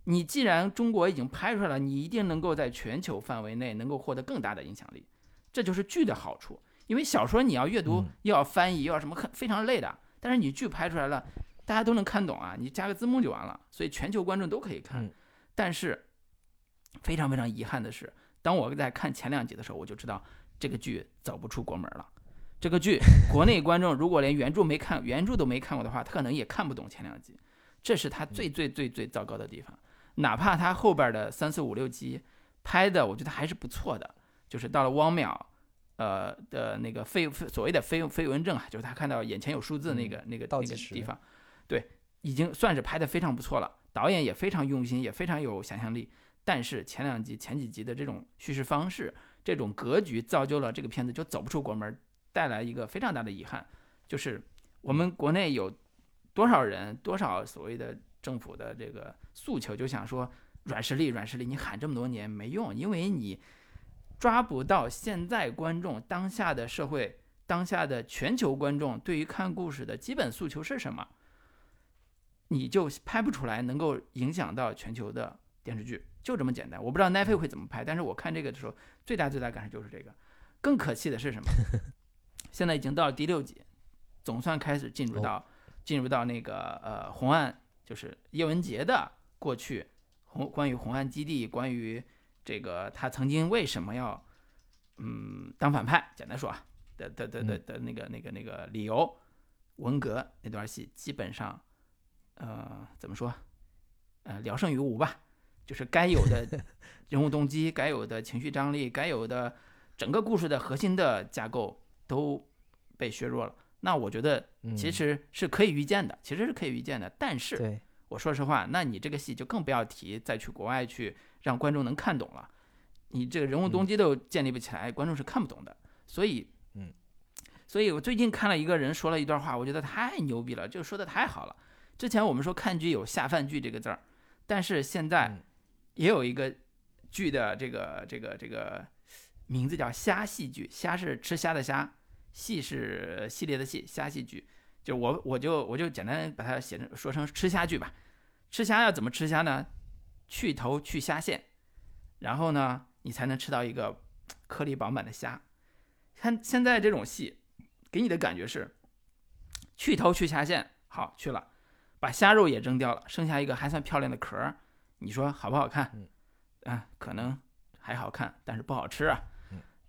你既然中国已经拍出来了，你一定能够在全球范围内能够获得更大的影响力，这就是剧的好处。因为小说你要阅读嗯又要翻译又要什么，很非常累的，但是你剧拍出来了，大家都能看懂啊，你加个字幕就完了，所以全球观众都可以看。嗯但是非常非常遗憾的是，当我在看前两集的时候，我就知道这个剧走不出国门了。这个剧国内观众如果连原著没看，原著都没看过的话，他可能也看不懂前两集，这是他最最最最糟糕的地方。哪怕他后边的三四五六集拍的，我觉得还是不错的。就是到了汪淼，呃的那个飞所谓的飞飞蚊症啊，就是他看到眼前有数字那个、那个那个地方，对，已经算是拍的非常不错了。导演也非常用心，也非常有想象力。但是前两集、前几集的这种叙事方式、这种格局，造就了这个片子就走不出国门，带来一个非常大的遗憾，就是我们国内有多少人、多少所谓的政府的这个诉求，就想说软实力、软实力，你喊这么多年没用，因为你抓不到现在观众当下的社会、当下的全球观众对于看故事的基本诉求是什么，你就拍不出来能够影响到全球的电视剧。就这么简单，我不知道奈飞会怎么拍，但是我看这个的时候，最大最大感受就是这个。更可气的是什么？现在已经到了第六集，总算开始进入到进入到那个呃红岸，就是叶文洁的过去，红关于红岸基地，关于这个他曾经为什么要嗯当反派，简单说啊的的的的的那个那个那个理由，文革那段戏基本上呃怎么说呃聊胜于无吧。就是该有的 人物动机、该有的情绪张力、该有的整个故事的核心的架构都被削弱了。那我觉得其实是可以预见的，其实是可以预见的。但是我说实话，那你这个戏就更不要提再去国外去让观众能看懂了。你这个人物动机都建立不起来，观众是看不懂的。所以，嗯，所以我最近看了一个人说了一段话，我觉得太牛逼了，就说的太好了。之前我们说看剧有下饭剧这个字儿，但是现在。也有一个剧的这个这个这个名字叫虾戏剧，虾是吃虾的虾，戏是系列的戏，虾戏剧。就我我就我就简单把它写成说成吃虾剧吧。吃虾要怎么吃虾呢？去头去虾线，然后呢，你才能吃到一个颗粒饱满的虾。看现在这种戏，给你的感觉是去头去虾线，好去了，把虾肉也扔掉了，剩下一个还算漂亮的壳。你说好不好看？啊，可能还好看，但是不好吃啊。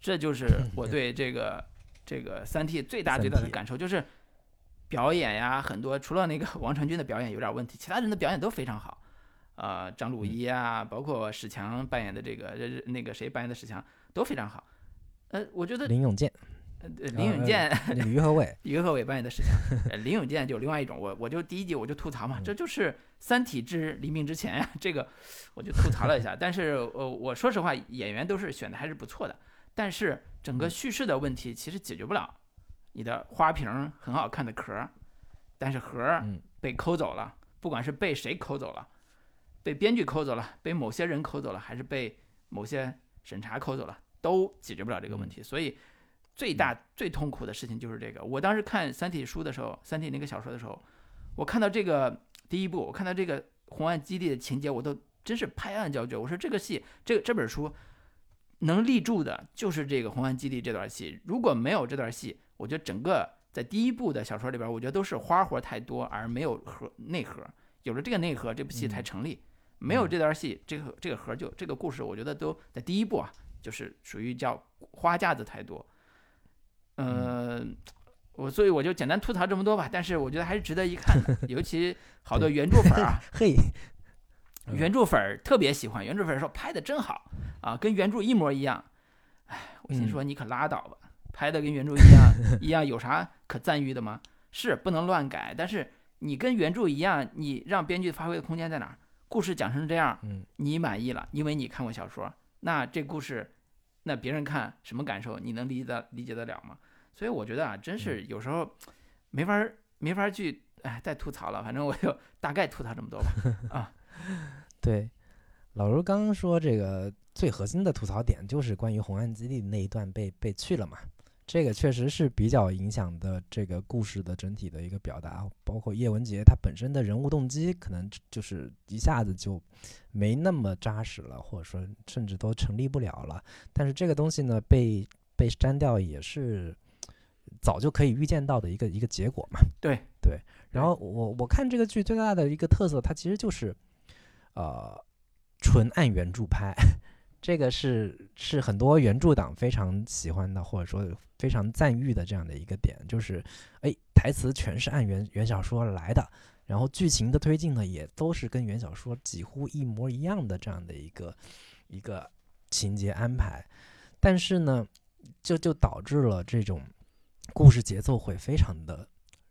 这就是我对这个这个三 T 最大最大的感受，就是表演呀，很多除了那个 王传君的表演有点问题，其他人的表演都非常好。呃，张鲁一啊，包括史强扮演的这个那个谁扮演的史强都非常好。呃，我觉得林永健。林永健、于和伟、于和伟扮演的史强，林永健就另外一种，我我就第一集我就吐槽嘛，这就是《三体之黎明之前》呀，这个我就吐槽了一下。但是呃，我说实话，演员都是选的还是不错的，但是整个叙事的问题其实解决不了。你的花瓶很好看的壳，但是盒被抠走了，不管是被谁抠走了，被编剧抠走了，被某些人抠走了，还是被某些审查抠走了，都解决不了这个问题，所以。最大最痛苦的事情就是这个。我当时看《三体》书的时候，《三体》那个小说的时候，我看到这个第一部，我看到这个红岸基地的情节，我都真是拍案叫绝。我说这个戏，这这本书能立住的，就是这个红岸基地这段戏。如果没有这段戏，我觉得整个在第一部的小说里边，我觉得都是花活太多，而没有核内核。有了这个内核，这部戏才成立。没有这段戏，这个这个核就这个故事，我觉得都在第一部啊，就是属于叫花架子太多。嗯，我所以我就简单吐槽这么多吧，但是我觉得还是值得一看的，尤其好多原著粉啊，嘿，原著粉特别喜欢，原著粉说拍的真好啊，跟原著一模一样。哎，我心说你可拉倒吧，拍的跟原著一样 一样，有啥可赞誉的吗？是不能乱改，但是你跟原著一样，你让编剧发挥的空间在哪儿？故事讲成这样，你满意了，因为你看过小说，那这故事。那别人看什么感受？你能理解理解得了吗？所以我觉得啊，真是有时候没法没法去哎再吐槽了。反正我就大概吐槽这么多吧。啊，对，老卢刚刚说这个最核心的吐槽点就是关于红岸基地那一段被被去了嘛。这个确实是比较影响的这个故事的整体的一个表达，包括叶文洁他本身的人物动机，可能就是一下子就没那么扎实了，或者说甚至都成立不了了。但是这个东西呢，被被删掉也是早就可以预见到的一个一个结果嘛。对对。然后我我看这个剧最大的一个特色，它其实就是呃纯按原著拍。这个是是很多原著党非常喜欢的，或者说非常赞誉的这样的一个点，就是，哎，台词全是按原原小说来的，然后剧情的推进呢，也都是跟原小说几乎一模一样的这样的一个一个情节安排，但是呢，就就导致了这种故事节奏会非常的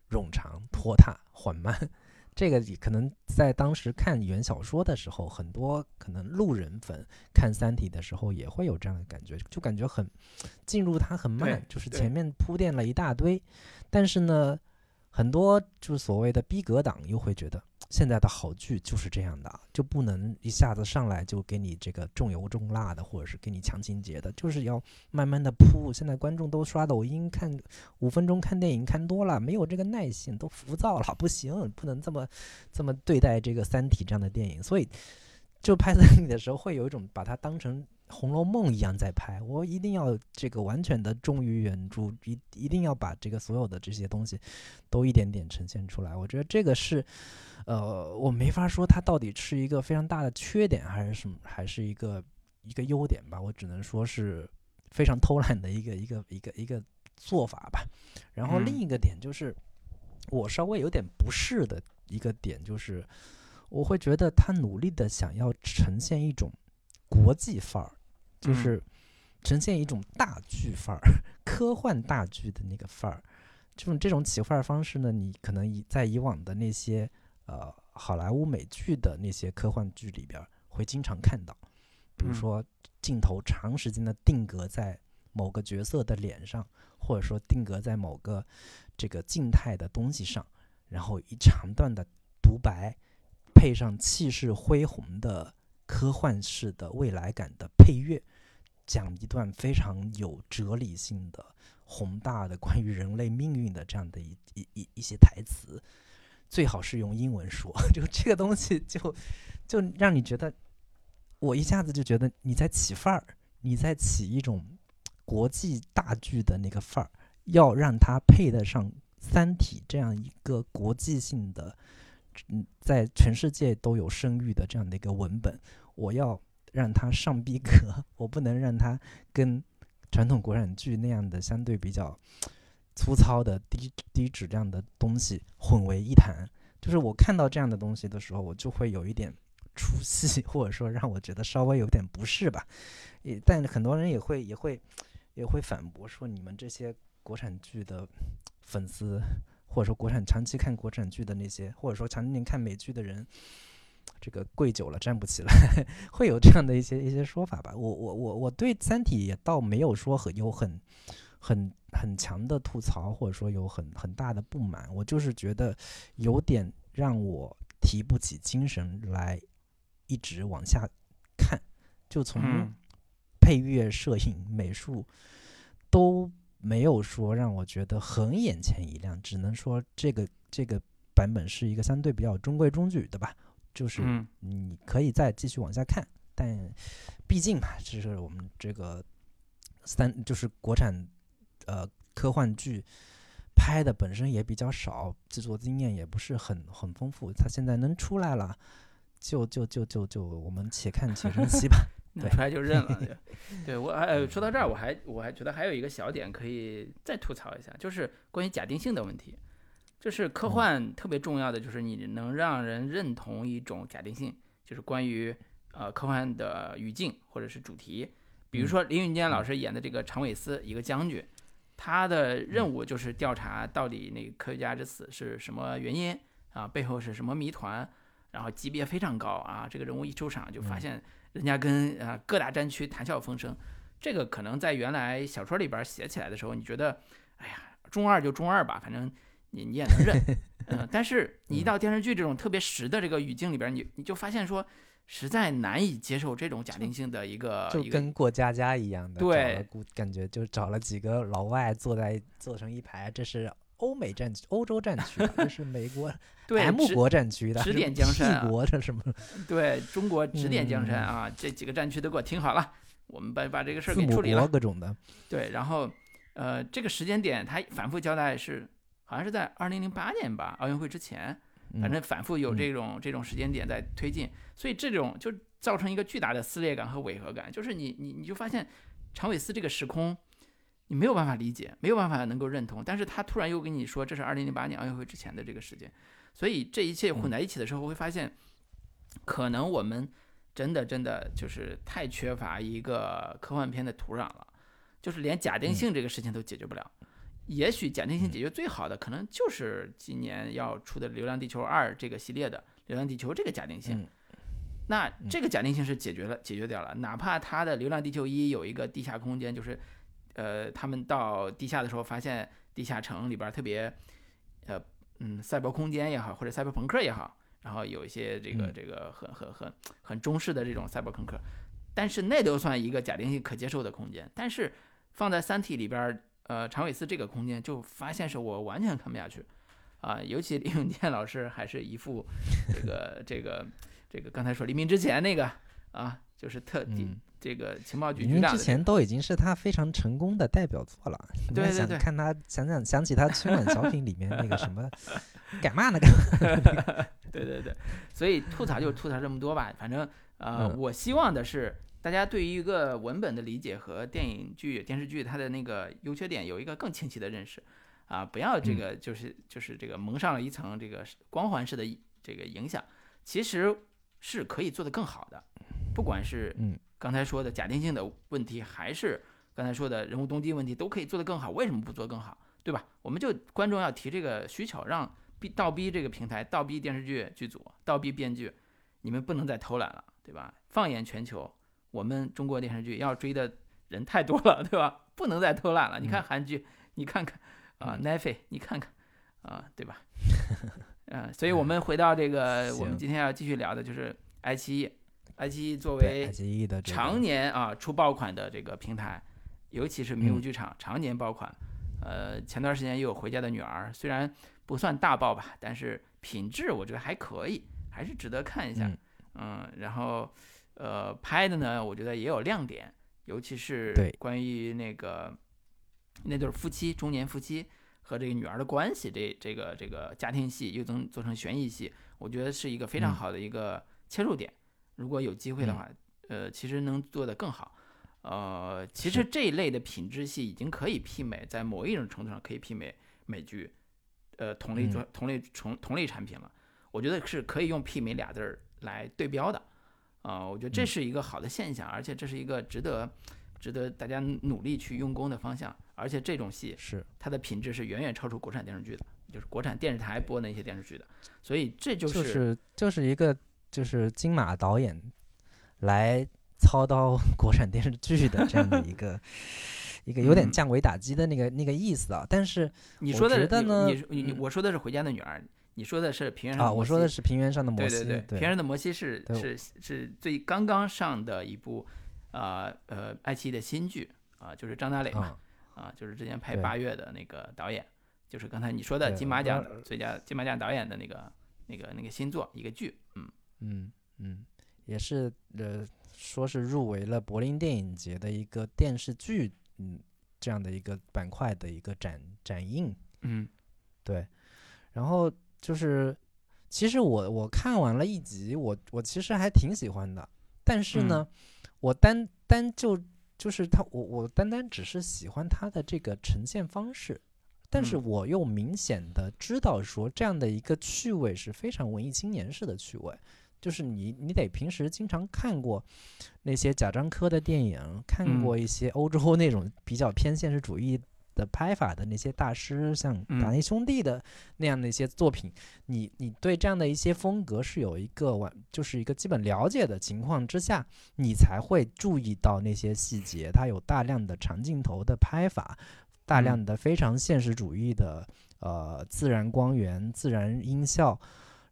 冗长、拖沓、缓慢。这个可能在当时看原小说的时候，很多可能路人粉看《三体》的时候也会有这样的感觉，就感觉很进入它很慢，就是前面铺垫了一大堆，但是呢。很多就是所谓的逼格党又会觉得，现在的好剧就是这样的，就不能一下子上来就给你这个重油重辣的，或者是给你强情节的，就是要慢慢的铺。现在观众都刷抖音看五分钟看电影看多了，没有这个耐心，都浮躁了，不行，不能这么这么对待这个《三体》这样的电影。所以，就拍《三体》的时候，会有一种把它当成。《红楼梦》一样在拍，我一定要这个完全的忠于原著，一一定要把这个所有的这些东西都一点点呈现出来。我觉得这个是，呃，我没法说它到底是一个非常大的缺点，还是什么，还是一个一个优点吧。我只能说是非常偷懒的一个一个一个一个做法吧。然后另一个点就是，我稍微有点不适的一个点就是，我会觉得他努力的想要呈现一种国际范儿。就是呈现一种大剧范儿，科幻大剧的那个范儿。这种这种起范儿方式呢，你可能以在以往的那些呃好莱坞美剧的那些科幻剧里边会经常看到，比如说镜头长时间的定格在某个角色的脸上，或者说定格在某个这个静态的东西上，然后一长段的独白，配上气势恢宏的科幻式的未来感的配乐。讲一段非常有哲理性的、宏大的关于人类命运的这样的一一一一些台词，最好是用英文说。就这个东西，就就让你觉得，我一下子就觉得你在起范儿，你在起一种国际大剧的那个范儿，要让它配得上《三体》这样一个国际性的，嗯，在全世界都有声誉的这样的一个文本，我要。让它上逼格，我不能让它跟传统国产剧那样的相对比较粗糙的低低质量的东西混为一谈。就是我看到这样的东西的时候，我就会有一点出戏，或者说让我觉得稍微有点不适吧。也，但很多人也会也会也会反驳说，你们这些国产剧的粉丝，或者说国产长期看国产剧的那些，或者说常年看美剧的人。这个跪久了站不起来，会有这样的一些一些说法吧。我我我我对《三体》也倒没有说很有很很很强的吐槽，或者说有很很大的不满。我就是觉得有点让我提不起精神来一直往下看。就从配乐、摄影、美术都没有说让我觉得很眼前一亮，只能说这个这个版本是一个相对比较中规中矩的吧。就是你可以再继续往下看，但毕竟嘛，这是我们这个三就是国产呃科幻剧拍的本身也比较少，制作经验也不是很很丰富。它现在能出来了，就就就就就我们且看且珍惜吧。能出来就认了。对，对我还说到这儿，我还我还觉得还有一个小点可以再吐槽一下，就是关于假定性的问题。就是科幻特别重要的，就是你能让人认同一种假定性，就是关于呃科幻的语境或者是主题。比如说林允健老师演的这个长尾司，一个将军，他的任务就是调查到底那个科学家之死是什么原因啊，背后是什么谜团，然后级别非常高啊。这个人物一出场就发现人家跟啊各大战区谈笑风生，这个可能在原来小说里边写起来的时候，你觉得哎呀中二就中二吧，反正。你你也能认，嗯，但是你一到电视剧这种特别实的这个语境里边，你你就发现说，实在难以接受这种假定性的一个，就跟过家家一样的，对，感觉就找了几个老外坐在坐成一排，这是欧美战区、欧洲战区，这是美国 对 M 国战区的指点江山国这什么？对中国指点江山啊，这几个战区都给我听好了，我们把把这个事儿给处理了，各种的，对，然后呃，这个时间点他反复交代是。好像是在二零零八年吧，奥运会之前，反正反复有这种这种时间点在推进，所以这种就造成一个巨大的撕裂感和违和感，就是你你你就发现长尾斯这个时空，你没有办法理解，没有办法能够认同，但是他突然又跟你说这是二零零八年奥运会之前的这个时间，所以这一切混在一起的时候，会发现，可能我们真的真的就是太缺乏一个科幻片的土壤了，就是连假定性这个事情都解决不了。也许假定性解决最好的，可能就是今年要出的《流浪地球二》这个系列的《流浪地球》这个假定性。那这个假定性是解决了，解决掉了。哪怕它的《流浪地球一》有一个地下空间，就是，呃，他们到地下的时候发现地下城里边特别，呃，嗯，赛博空间也好，或者赛博朋克也好，然后有一些这个这个很很很很中式的这种赛博朋克，但是那都算一个假定性可接受的空间。但是放在《三体》里边，呃，长尾寺这个空间就发现是我完全看不下去，啊，尤其李永健老师还是一副这个这个。这个刚才说黎明之前那个啊，就是特地这个情报局局长之前都已经是他非常成功的代表作了。对对对，看他想想想起他春晚小品里面那个什么，干嘛呢？对对对，所以吐槽就吐槽这么多吧。反正呃，我希望的是大家对于一个文本的理解和电影剧、电视剧它的那个优缺点有一个更清晰的认识啊，不要这个就是就是这个蒙上了一层这个光环式的这个影响，其实。是可以做得更好的，不管是嗯刚才说的假定性的问题，还是刚才说的人物动机问题，都可以做得更好。为什么不做更好？对吧？我们就观众要提这个需求，让逼倒逼这个平台，倒逼电视剧剧组，倒逼编剧，你们不能再偷懒了，对吧？放眼全球，我们中国电视剧要追的人太多了，对吧？不能再偷懒了。你看韩剧，你看看啊，奈飞，你看看啊，对吧？嗯，所以我们回到这个，我们今天要继续聊的就是爱奇艺。爱奇艺作为常年啊出爆款的这个平台，尤其是迷雾剧场常年爆款。呃，前段时间又有《回家的女儿》，虽然不算大爆吧，但是品质我觉得还可以，还是值得看一下。嗯，然后呃拍的呢，我觉得也有亮点，尤其是关于那个那对夫妻，中年夫妻。和这个女儿的关系，这这个这个家庭戏又能做成悬疑戏，我觉得是一个非常好的一个切入点。如果有机会的话，呃，其实能做得更好。呃，其实这一类的品质戏已经可以媲美，在某一种程度上可以媲美美剧，呃，同类做同类同同类产品了。我觉得是可以用媲美俩字儿来对标的。啊，我觉得这是一个好的现象，而且这是一个值得。值得大家努力去用功的方向，而且这种戏是它的品质是远远超出国产电视剧的，就是国产电视台播那些电视剧的，所以这就是就是一个就是金马导演来操刀 国产电视剧的这样的一个一个有点降维打击的那个那个意思啊。但是你说的呢，你你我说的是《回家的女儿》，你说的是《平原上啊，我说的是《平原上的摩西》。对对对，《平原上的摩西》是是是最刚刚上的一部。啊呃，爱奇艺的新剧啊，就是张大磊嘛，啊，就是之前拍《八月》的那个导演，就是刚才你说的金马奖最佳金马奖导演的那个那个那个新作一个剧，嗯嗯嗯，也是呃，说是入围了柏林电影节的一个电视剧，嗯，这样的一个板块的一个展展映，嗯，对，然后就是其实我我看完了一集，我我其实还挺喜欢的，但是呢。我单单就就是他，我我单单只是喜欢他的这个呈现方式，但是我又明显的知道说这样的一个趣味是非常文艺青年式的趣味，就是你你得平时经常看过那些贾樟柯的电影，看过一些欧洲那种比较偏现实主义。的拍法的那些大师，像达尼兄弟的那样的一些作品，你你对这样的一些风格是有一个完，就是一个基本了解的情况之下，你才会注意到那些细节。它有大量的长镜头的拍法，大量的非常现实主义的呃自然光源、自然音效，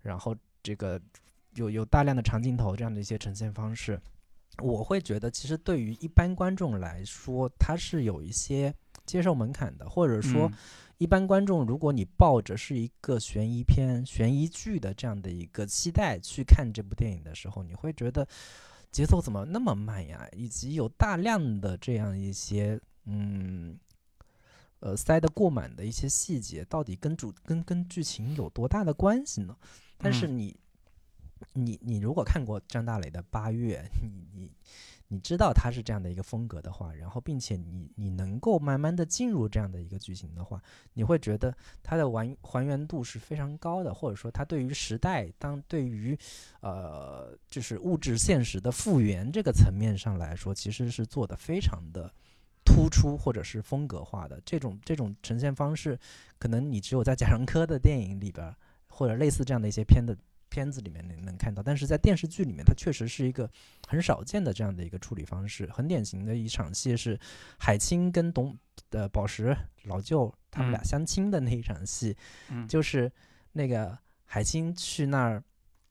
然后这个有有大量的长镜头这样的一些呈现方式，我会觉得其实对于一般观众来说，它是有一些。接受门槛的，或者说，一般观众，如果你抱着是一个悬疑片、悬疑剧的这样的一个期待去看这部电影的时候，你会觉得节奏怎么那么慢呀？以及有大量的这样一些，嗯，呃，塞得过满的一些细节，到底跟主跟跟剧情有多大的关系呢？但是你，你你如果看过张大磊的《八月》，你你。你知道它是这样的一个风格的话，然后并且你你能够慢慢的进入这样的一个剧情的话，你会觉得它的还还原度是非常高的，或者说它对于时代当对于呃就是物质现实的复原这个层面上来说，其实是做的非常的突出或者是风格化的。这种这种呈现方式，可能你只有在贾樟柯的电影里边或者类似这样的一些片的。片子里面能能看到，但是在电视剧里面，它确实是一个很少见的这样的一个处理方式。很典型的一场戏是海清跟董的宝石老舅他们俩相亲的那一场戏，就是那个海清去那儿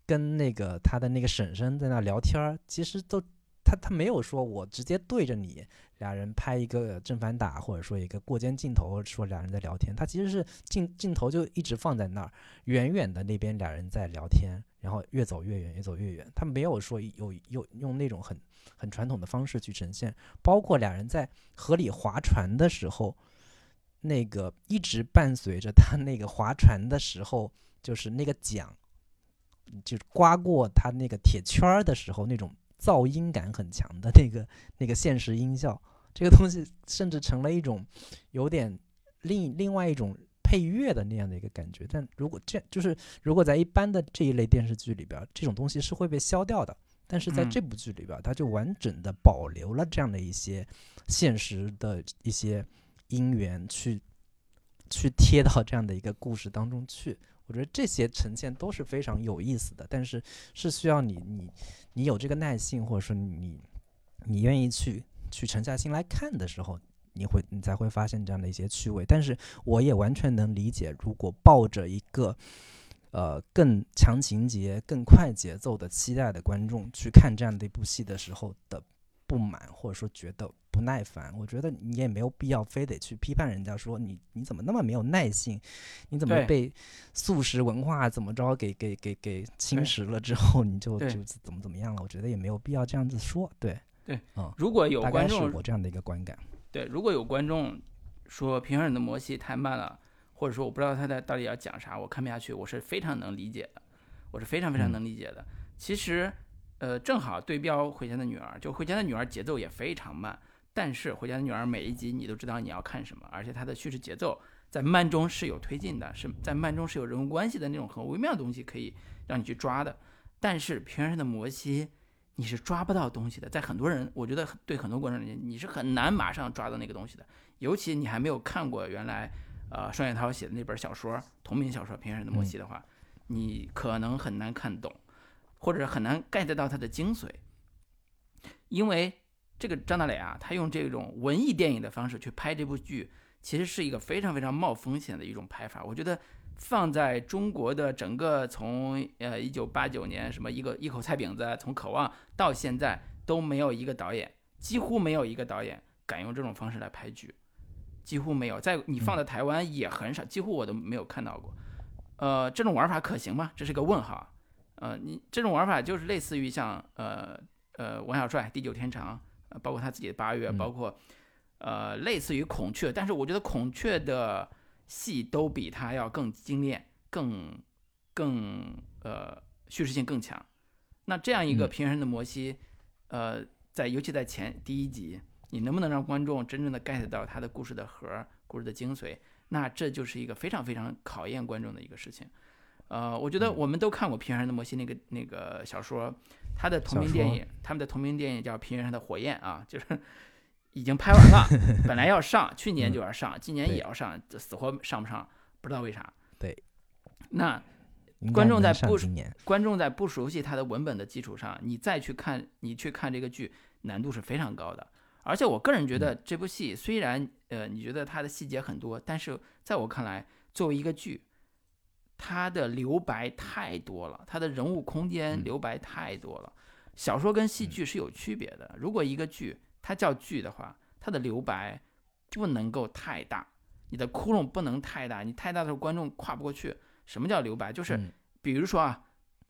跟那个他的那个婶婶在那聊天儿，其实都他他没有说我直接对着你。俩人拍一个正反打，或者说一个过肩镜头，说俩人在聊天。他其实是镜镜头就一直放在那儿，远远的那边俩人在聊天，然后越走越远，越走越远。他没有说有有用那种很很传统的方式去呈现。包括俩人在河里划船的时候，那个一直伴随着他那个划船的时候，就是那个桨，就是刮过他那个铁圈儿的时候那种。噪音感很强的那个 那个现实音效，这个东西甚至成了一种有点另另外一种配乐的那样的一个感觉。但如果这就是如果在一般的这一类电视剧里边，这种东西是会被消掉的。但是在这部剧里边，它就完整的保留了这样的一些现实的一些音源，去去贴到这样的一个故事当中去。我觉得这些呈现都是非常有意思的，但是是需要你你你有这个耐性，或者说你你愿意去去沉下心来看的时候，你会你才会发现这样的一些趣味。但是我也完全能理解，如果抱着一个呃更强情节、更快节奏的期待的观众去看这样的一部戏的时候的。不满或者说觉得不耐烦，我觉得你也没有必要非得去批判人家说你你怎么那么没有耐性，你怎么被素食文化怎么着给给给给侵蚀了之后你就就怎么怎么样了？我觉得也没有必要这样子说。对对，嗯，如果有观众我这样的一个观感，对，如果有观众说平衡人的摩西太慢了，或者说我不知道他在到底要讲啥，我看不下去，我是非常能理解的，我是非常非常能理解的。其实。呃，正好对标《回家的女儿》，就《回家的女儿》节奏也非常慢，但是《回家的女儿》每一集你都知道你要看什么，而且它的叙事节奏在慢中是有推进的，是在慢中是有人物关系的那种很微妙的东西可以让你去抓的。但是《平原上的摩西》，你是抓不到东西的，在很多人，我觉得对很多观众而言，你是很难马上抓到那个东西的，尤其你还没有看过原来呃双雪涛写的那本小说同名小说《平原上的摩西》的话，你可能很难看懂。或者很难 get 到它的精髓，因为这个张大磊啊，他用这种文艺电影的方式去拍这部剧，其实是一个非常非常冒风险的一种拍法。我觉得放在中国的整个从呃一九八九年什么一个一口菜饼子，从渴望到现在都没有一个导演，几乎没有一个导演敢用这种方式来拍剧，几乎没有。在你放在台湾也很少，几乎我都没有看到过。呃，这种玩法可行吗？这是个问号。呃，你这种玩法就是类似于像呃呃王小帅《地久天长》，呃，包括他自己的八月，包括呃类似于孔雀，但是我觉得孔雀的戏都比他要更精炼，更更呃叙事性更强。那这样一个平原上的摩西，呃，在尤其在前第一集，你能不能让观众真正的 get 到他的故事的核、故事的精髓？那这就是一个非常非常考验观众的一个事情。呃，我觉得我们都看过《平原上的摩西》那个那个小说，他的同名电影，他们的同名电影叫《平原上的火焰》啊，就是 已经拍完了，本来要上，去年就要上，今年也要上，死活上不上，不知道为啥。对，那观众在不观众在不熟悉他的文本的基础上，你再去看，你去看这个剧，难度是非常高的。而且我个人觉得这部戏虽然呃，你觉得它的细节很多，但是在我看来，作为一个剧。它的留白太多了，它的人物空间留白太多了。小说跟戏剧是有区别的。如果一个剧它叫剧的话，它的留白不能够太大，你的窟窿不能太大，你太大的时候观众跨不过去。什么叫留白？就是比如说啊，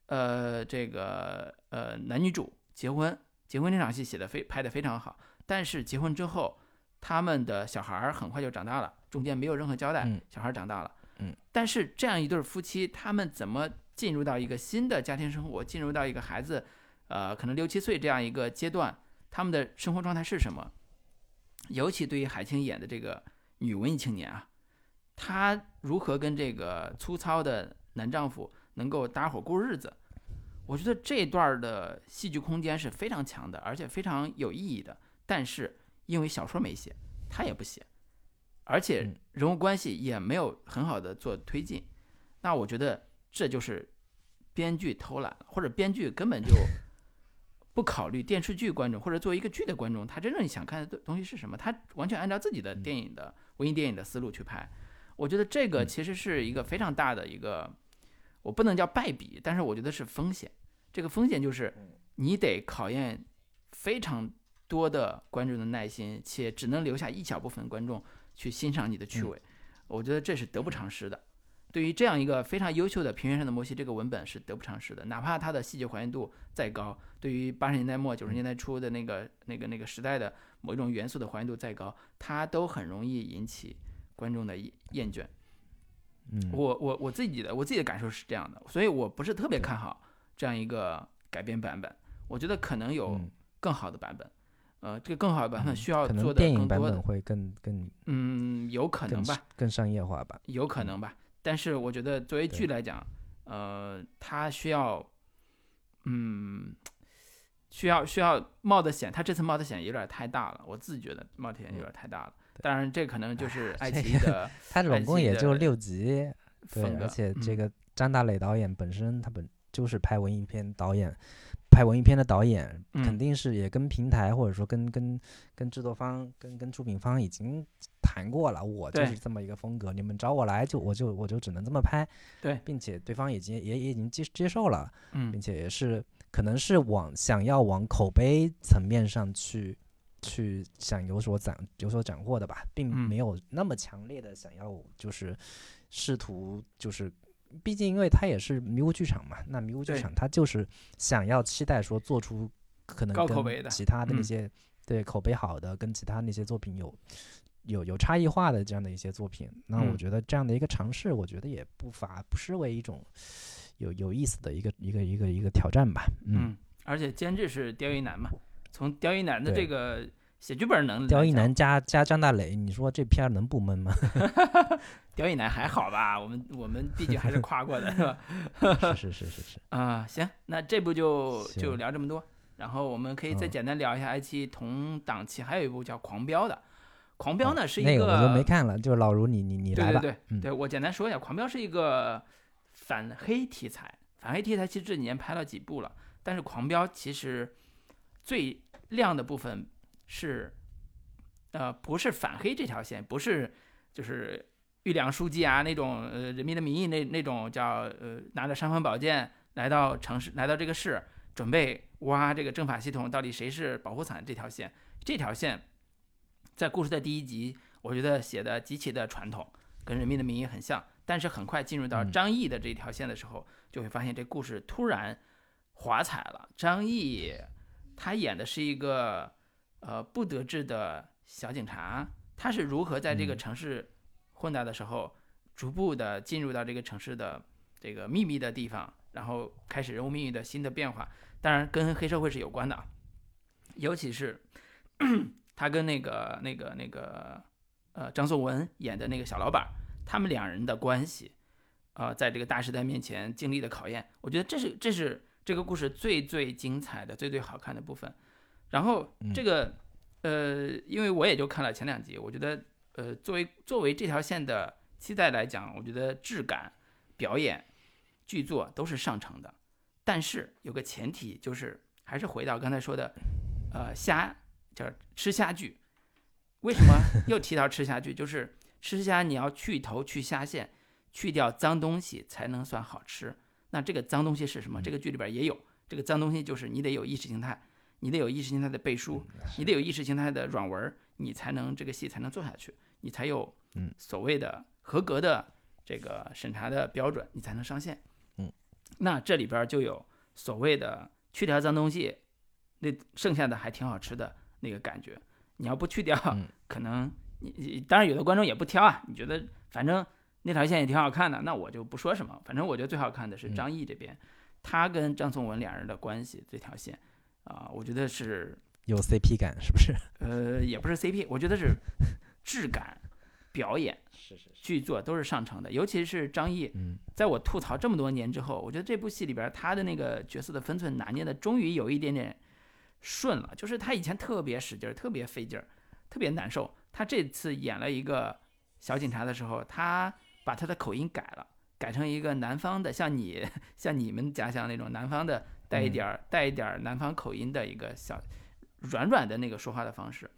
呃，这个呃男女主结婚，结婚这场戏写的非拍的非常好，但是结婚之后，他们的小孩儿很快就长大了，中间没有任何交代，小孩长大了。嗯，但是这样一对夫妻，他们怎么进入到一个新的家庭生活，进入到一个孩子，呃，可能六七岁这样一个阶段，他们的生活状态是什么。尤其对于海清演的这个女文艺青年啊，她如何跟这个粗糙的男丈夫能够搭伙过日子，我觉得这段的戏剧空间是非常强的，而且非常有意义的。但是因为小说没写，他也不写，而且人物关系也没有很好的做推进，那我觉得这就是编剧偷懒了，或者编剧根本就。不考虑电视剧观众或者作为一个剧的观众，他真正想看的东西是什么？他完全按照自己的电影的文艺电影的思路去拍。我觉得这个其实是一个非常大的一个，我不能叫败笔，但是我觉得是风险。这个风险就是你得考验非常多的观众的耐心，且只能留下一小部分观众去欣赏你的趣味。我觉得这是得不偿失的。对于这样一个非常优秀的平原上的摩西，这个文本是得不偿失的。哪怕它的细节还原度再高，对于八十年代末九十年代初的那个那个那个时代的某一种元素的还原度再高，它都很容易引起观众的厌倦。嗯，我我我自己的我自己的感受是这样的，所以我不是特别看好这样一个改编版本。我觉得可能有更好的版本，呃，这个更好的版本需要做的更多的会更更嗯，有可能吧，更商业化吧，有可能吧。但是我觉得作为剧来讲，呃，它需要，嗯，需要需要冒的险，他这次冒的险有点太大了，我自己觉得冒的险有点太大了。当然，这可能就是爱奇艺的，他总共也就六集，对，而且这个张大磊导演本身他本就是拍文艺片导演。拍文艺片的导演肯定是也跟平台或者说跟跟跟制作方跟跟出品方已经谈过了，我就是这么一个风格，你们找我来就我就我就只能这么拍，对，并且对方已经也也已经接接受了，嗯，并且也是可能是往想要往口碑层面上去去想有所斩有所斩获的吧，并没有那么强烈的想要就是试图就是。毕竟，因为它也是迷雾剧场嘛，那迷雾剧场它就是想要期待说做出可能跟其他的那些对口碑好的，跟其他那些作品有有有差异化的这样的一些作品。那我觉得这样的一个尝试，我觉得也不乏不失为一种有有意思的一个一个一个一个挑战吧。嗯，而且监制是刁一男嘛，从刁一男的这个。写剧本能，刁亦男加加张大磊，你说这片儿能不闷吗？刁亦男还好吧？我们我们毕竟还是夸过的，是吧？是是是是是 啊，行，那这部就就聊这么多，然后我们可以再简单聊一下爱奇艺同档期还有一部叫《狂飙》的，《狂飙》呢是一个那个我就没看了，就老卢你你你来吧。对对对，对我简单说一下，《狂飙》是一个反黑题材，反黑题材其实这几年拍了几部了，但是《狂飙》其实最亮的部分。是，呃，不是反黑这条线，不是就是玉良书记啊那种，呃，人民的名义那那种叫呃拿着尚方宝剑来到城市，来到这个市，准备挖这个政法系统到底谁是保护伞这条线，这条线在故事的第一集，我觉得写的极其的传统，跟人民的名义很像，但是很快进入到张译的这条线的时候，就会发现这故事突然华彩了。张译他演的是一个。呃，不得志的小警察，他是如何在这个城市混杂的时候，逐步的进入到这个城市的这个秘密的地方，然后开始人物命运的新的变化。当然，跟黑社会是有关的啊，尤其是 他跟那个那个那个呃张颂文演的那个小老板，他们两人的关系，呃，在这个大时代面前经历的考验，我觉得这是这是这个故事最最精彩的、最最好看的部分。然后这个，呃，因为我也就看了前两集，我觉得，呃，作为作为这条线的期待来讲，我觉得质感、表演、剧作都是上乘的。但是有个前提，就是还是回到刚才说的，呃，虾叫吃虾剧。为什么又提到吃虾剧？就是吃虾你要去头去虾线，去掉脏东西才能算好吃。那这个脏东西是什么？这个剧里边也有，这个脏东西就是你得有意识形态。你得有意识形态的背书，你得有意识形态的软文，你才能这个戏才能做下去，你才有所谓的合格的这个审查的标准，你才能上线。嗯，那这里边就有所谓的去掉脏东西，那剩下的还挺好吃的那个感觉。你要不去掉，可能你当然有的观众也不挑啊，你觉得反正那条线也挺好看的，那我就不说什么。反正我觉得最好看的是张译这边，他跟张颂文两人的关系这条线。啊，我觉得是有 CP 感，是不是？呃，也不是 CP，我觉得是质感、表演、是是是，剧作都是上乘的。尤其是张译，嗯在我吐槽这么多年之后，我觉得这部戏里边他的那个角色的分寸拿捏的终于有一点点顺了。就是他以前特别使劲儿，特别费劲儿，特别难受。他这次演了一个小警察的时候，他把他的口音改了，改成一个南方的，像你 像你们家乡那种南方的，带一点儿、带一点儿南方口音的一个小软软的那个说话的方式。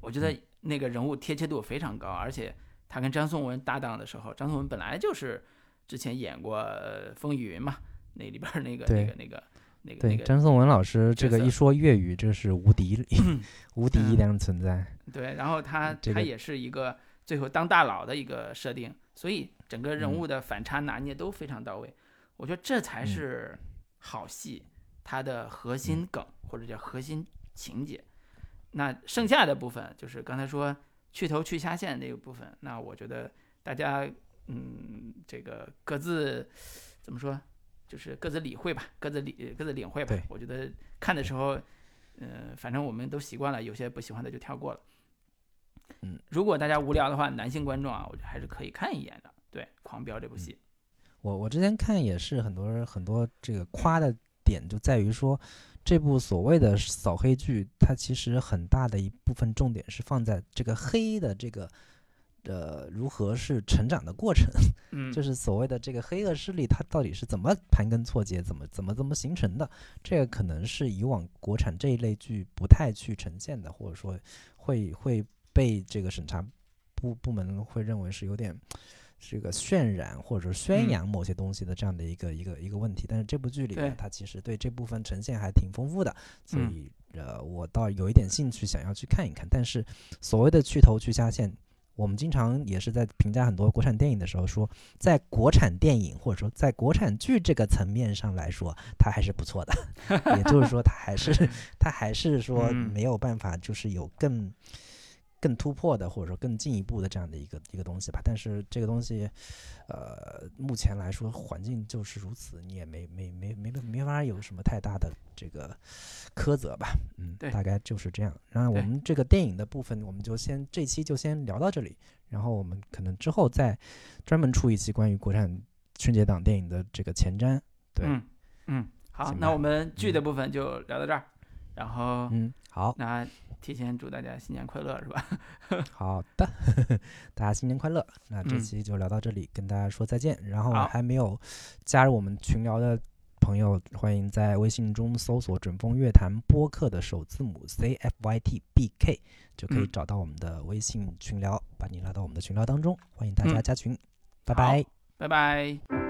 我觉得那个人物贴切度非常高，而且他跟张颂文搭档的时候，张颂文本来就是之前演过呃《风雨云》嘛，那里边儿那个那个那个那个对，那个张颂文老师这个一说粤语，这是无敌 无敌嗯一样存在。对，然后他他也是一个最后当大佬的一个设定，所以整个人嗯物的反差拿捏都非常到位。我觉得这才嗯是好戏它的核心梗或者叫核心情节。那剩下的部分就是刚才说去头去下线那个部分，那我觉得大家嗯这个各自怎么说，就是各自理会吧，各自理各自领会吧。我觉得看的时候，嗯、反正我们都习惯了，有些不喜欢的就跳过了。嗯，如果大家无聊的话，男性观众啊，我觉得还是可以看一眼的。对，《狂飙》这部戏，我我之前看也是很多人很多这个夸的点就在于说，这部所谓的扫黑剧，它其实很大的一部分重点是放在这个黑的这个呃如何是成长的过程，嗯，就是所谓的这个黑恶势力，它到底是怎么盘根错节，怎么怎么怎么形成的？这个可能是以往国产这一类剧不太去呈现的，或者说会会被这个审查部部门会认为是有点这个渲染或者说宣嗯扬某些东西的这样的一个、一个一个问题。但是这部剧里面，它其实对这部分呈现还挺丰富的，所嗯以、呃，我倒有一点兴趣想要去看一看。但是所谓的去头去下线。我们经常也是在评价很多国产电影的时候说，在国产电影或者说在国产剧这个层面上来说，它还是不错的。也就是说，它还是 它还是说嗯没有办法，就是有更更突破的或者说更进一步的这样的一个一个东西吧。但是这个东西，呃，目前来说环境就是如此，你也没没没没没法有什么太大的这个苛责吧。嗯，对大概就是这样。然后我们这个电影的部分，我们就先这期就先聊到这里。然后我们可能之后再专门出一期关于国产春节档电影的这个前瞻。对嗯嗯，好，那我们剧的嗯部分就聊到这儿，然后嗯，好那提前祝大家新年快乐，是吧？好的，大家新年快乐。那这嗯期就聊到这里，跟大家说再见。然后还没有加入我们群聊的朋友，欢迎在微信中搜索“准风乐坛”播客的首字母 C F Y T B K，就可以嗯找到我们的微信群聊，把你拉到我们的群聊当中。欢迎大家嗯加群，拜好拜。拜拜。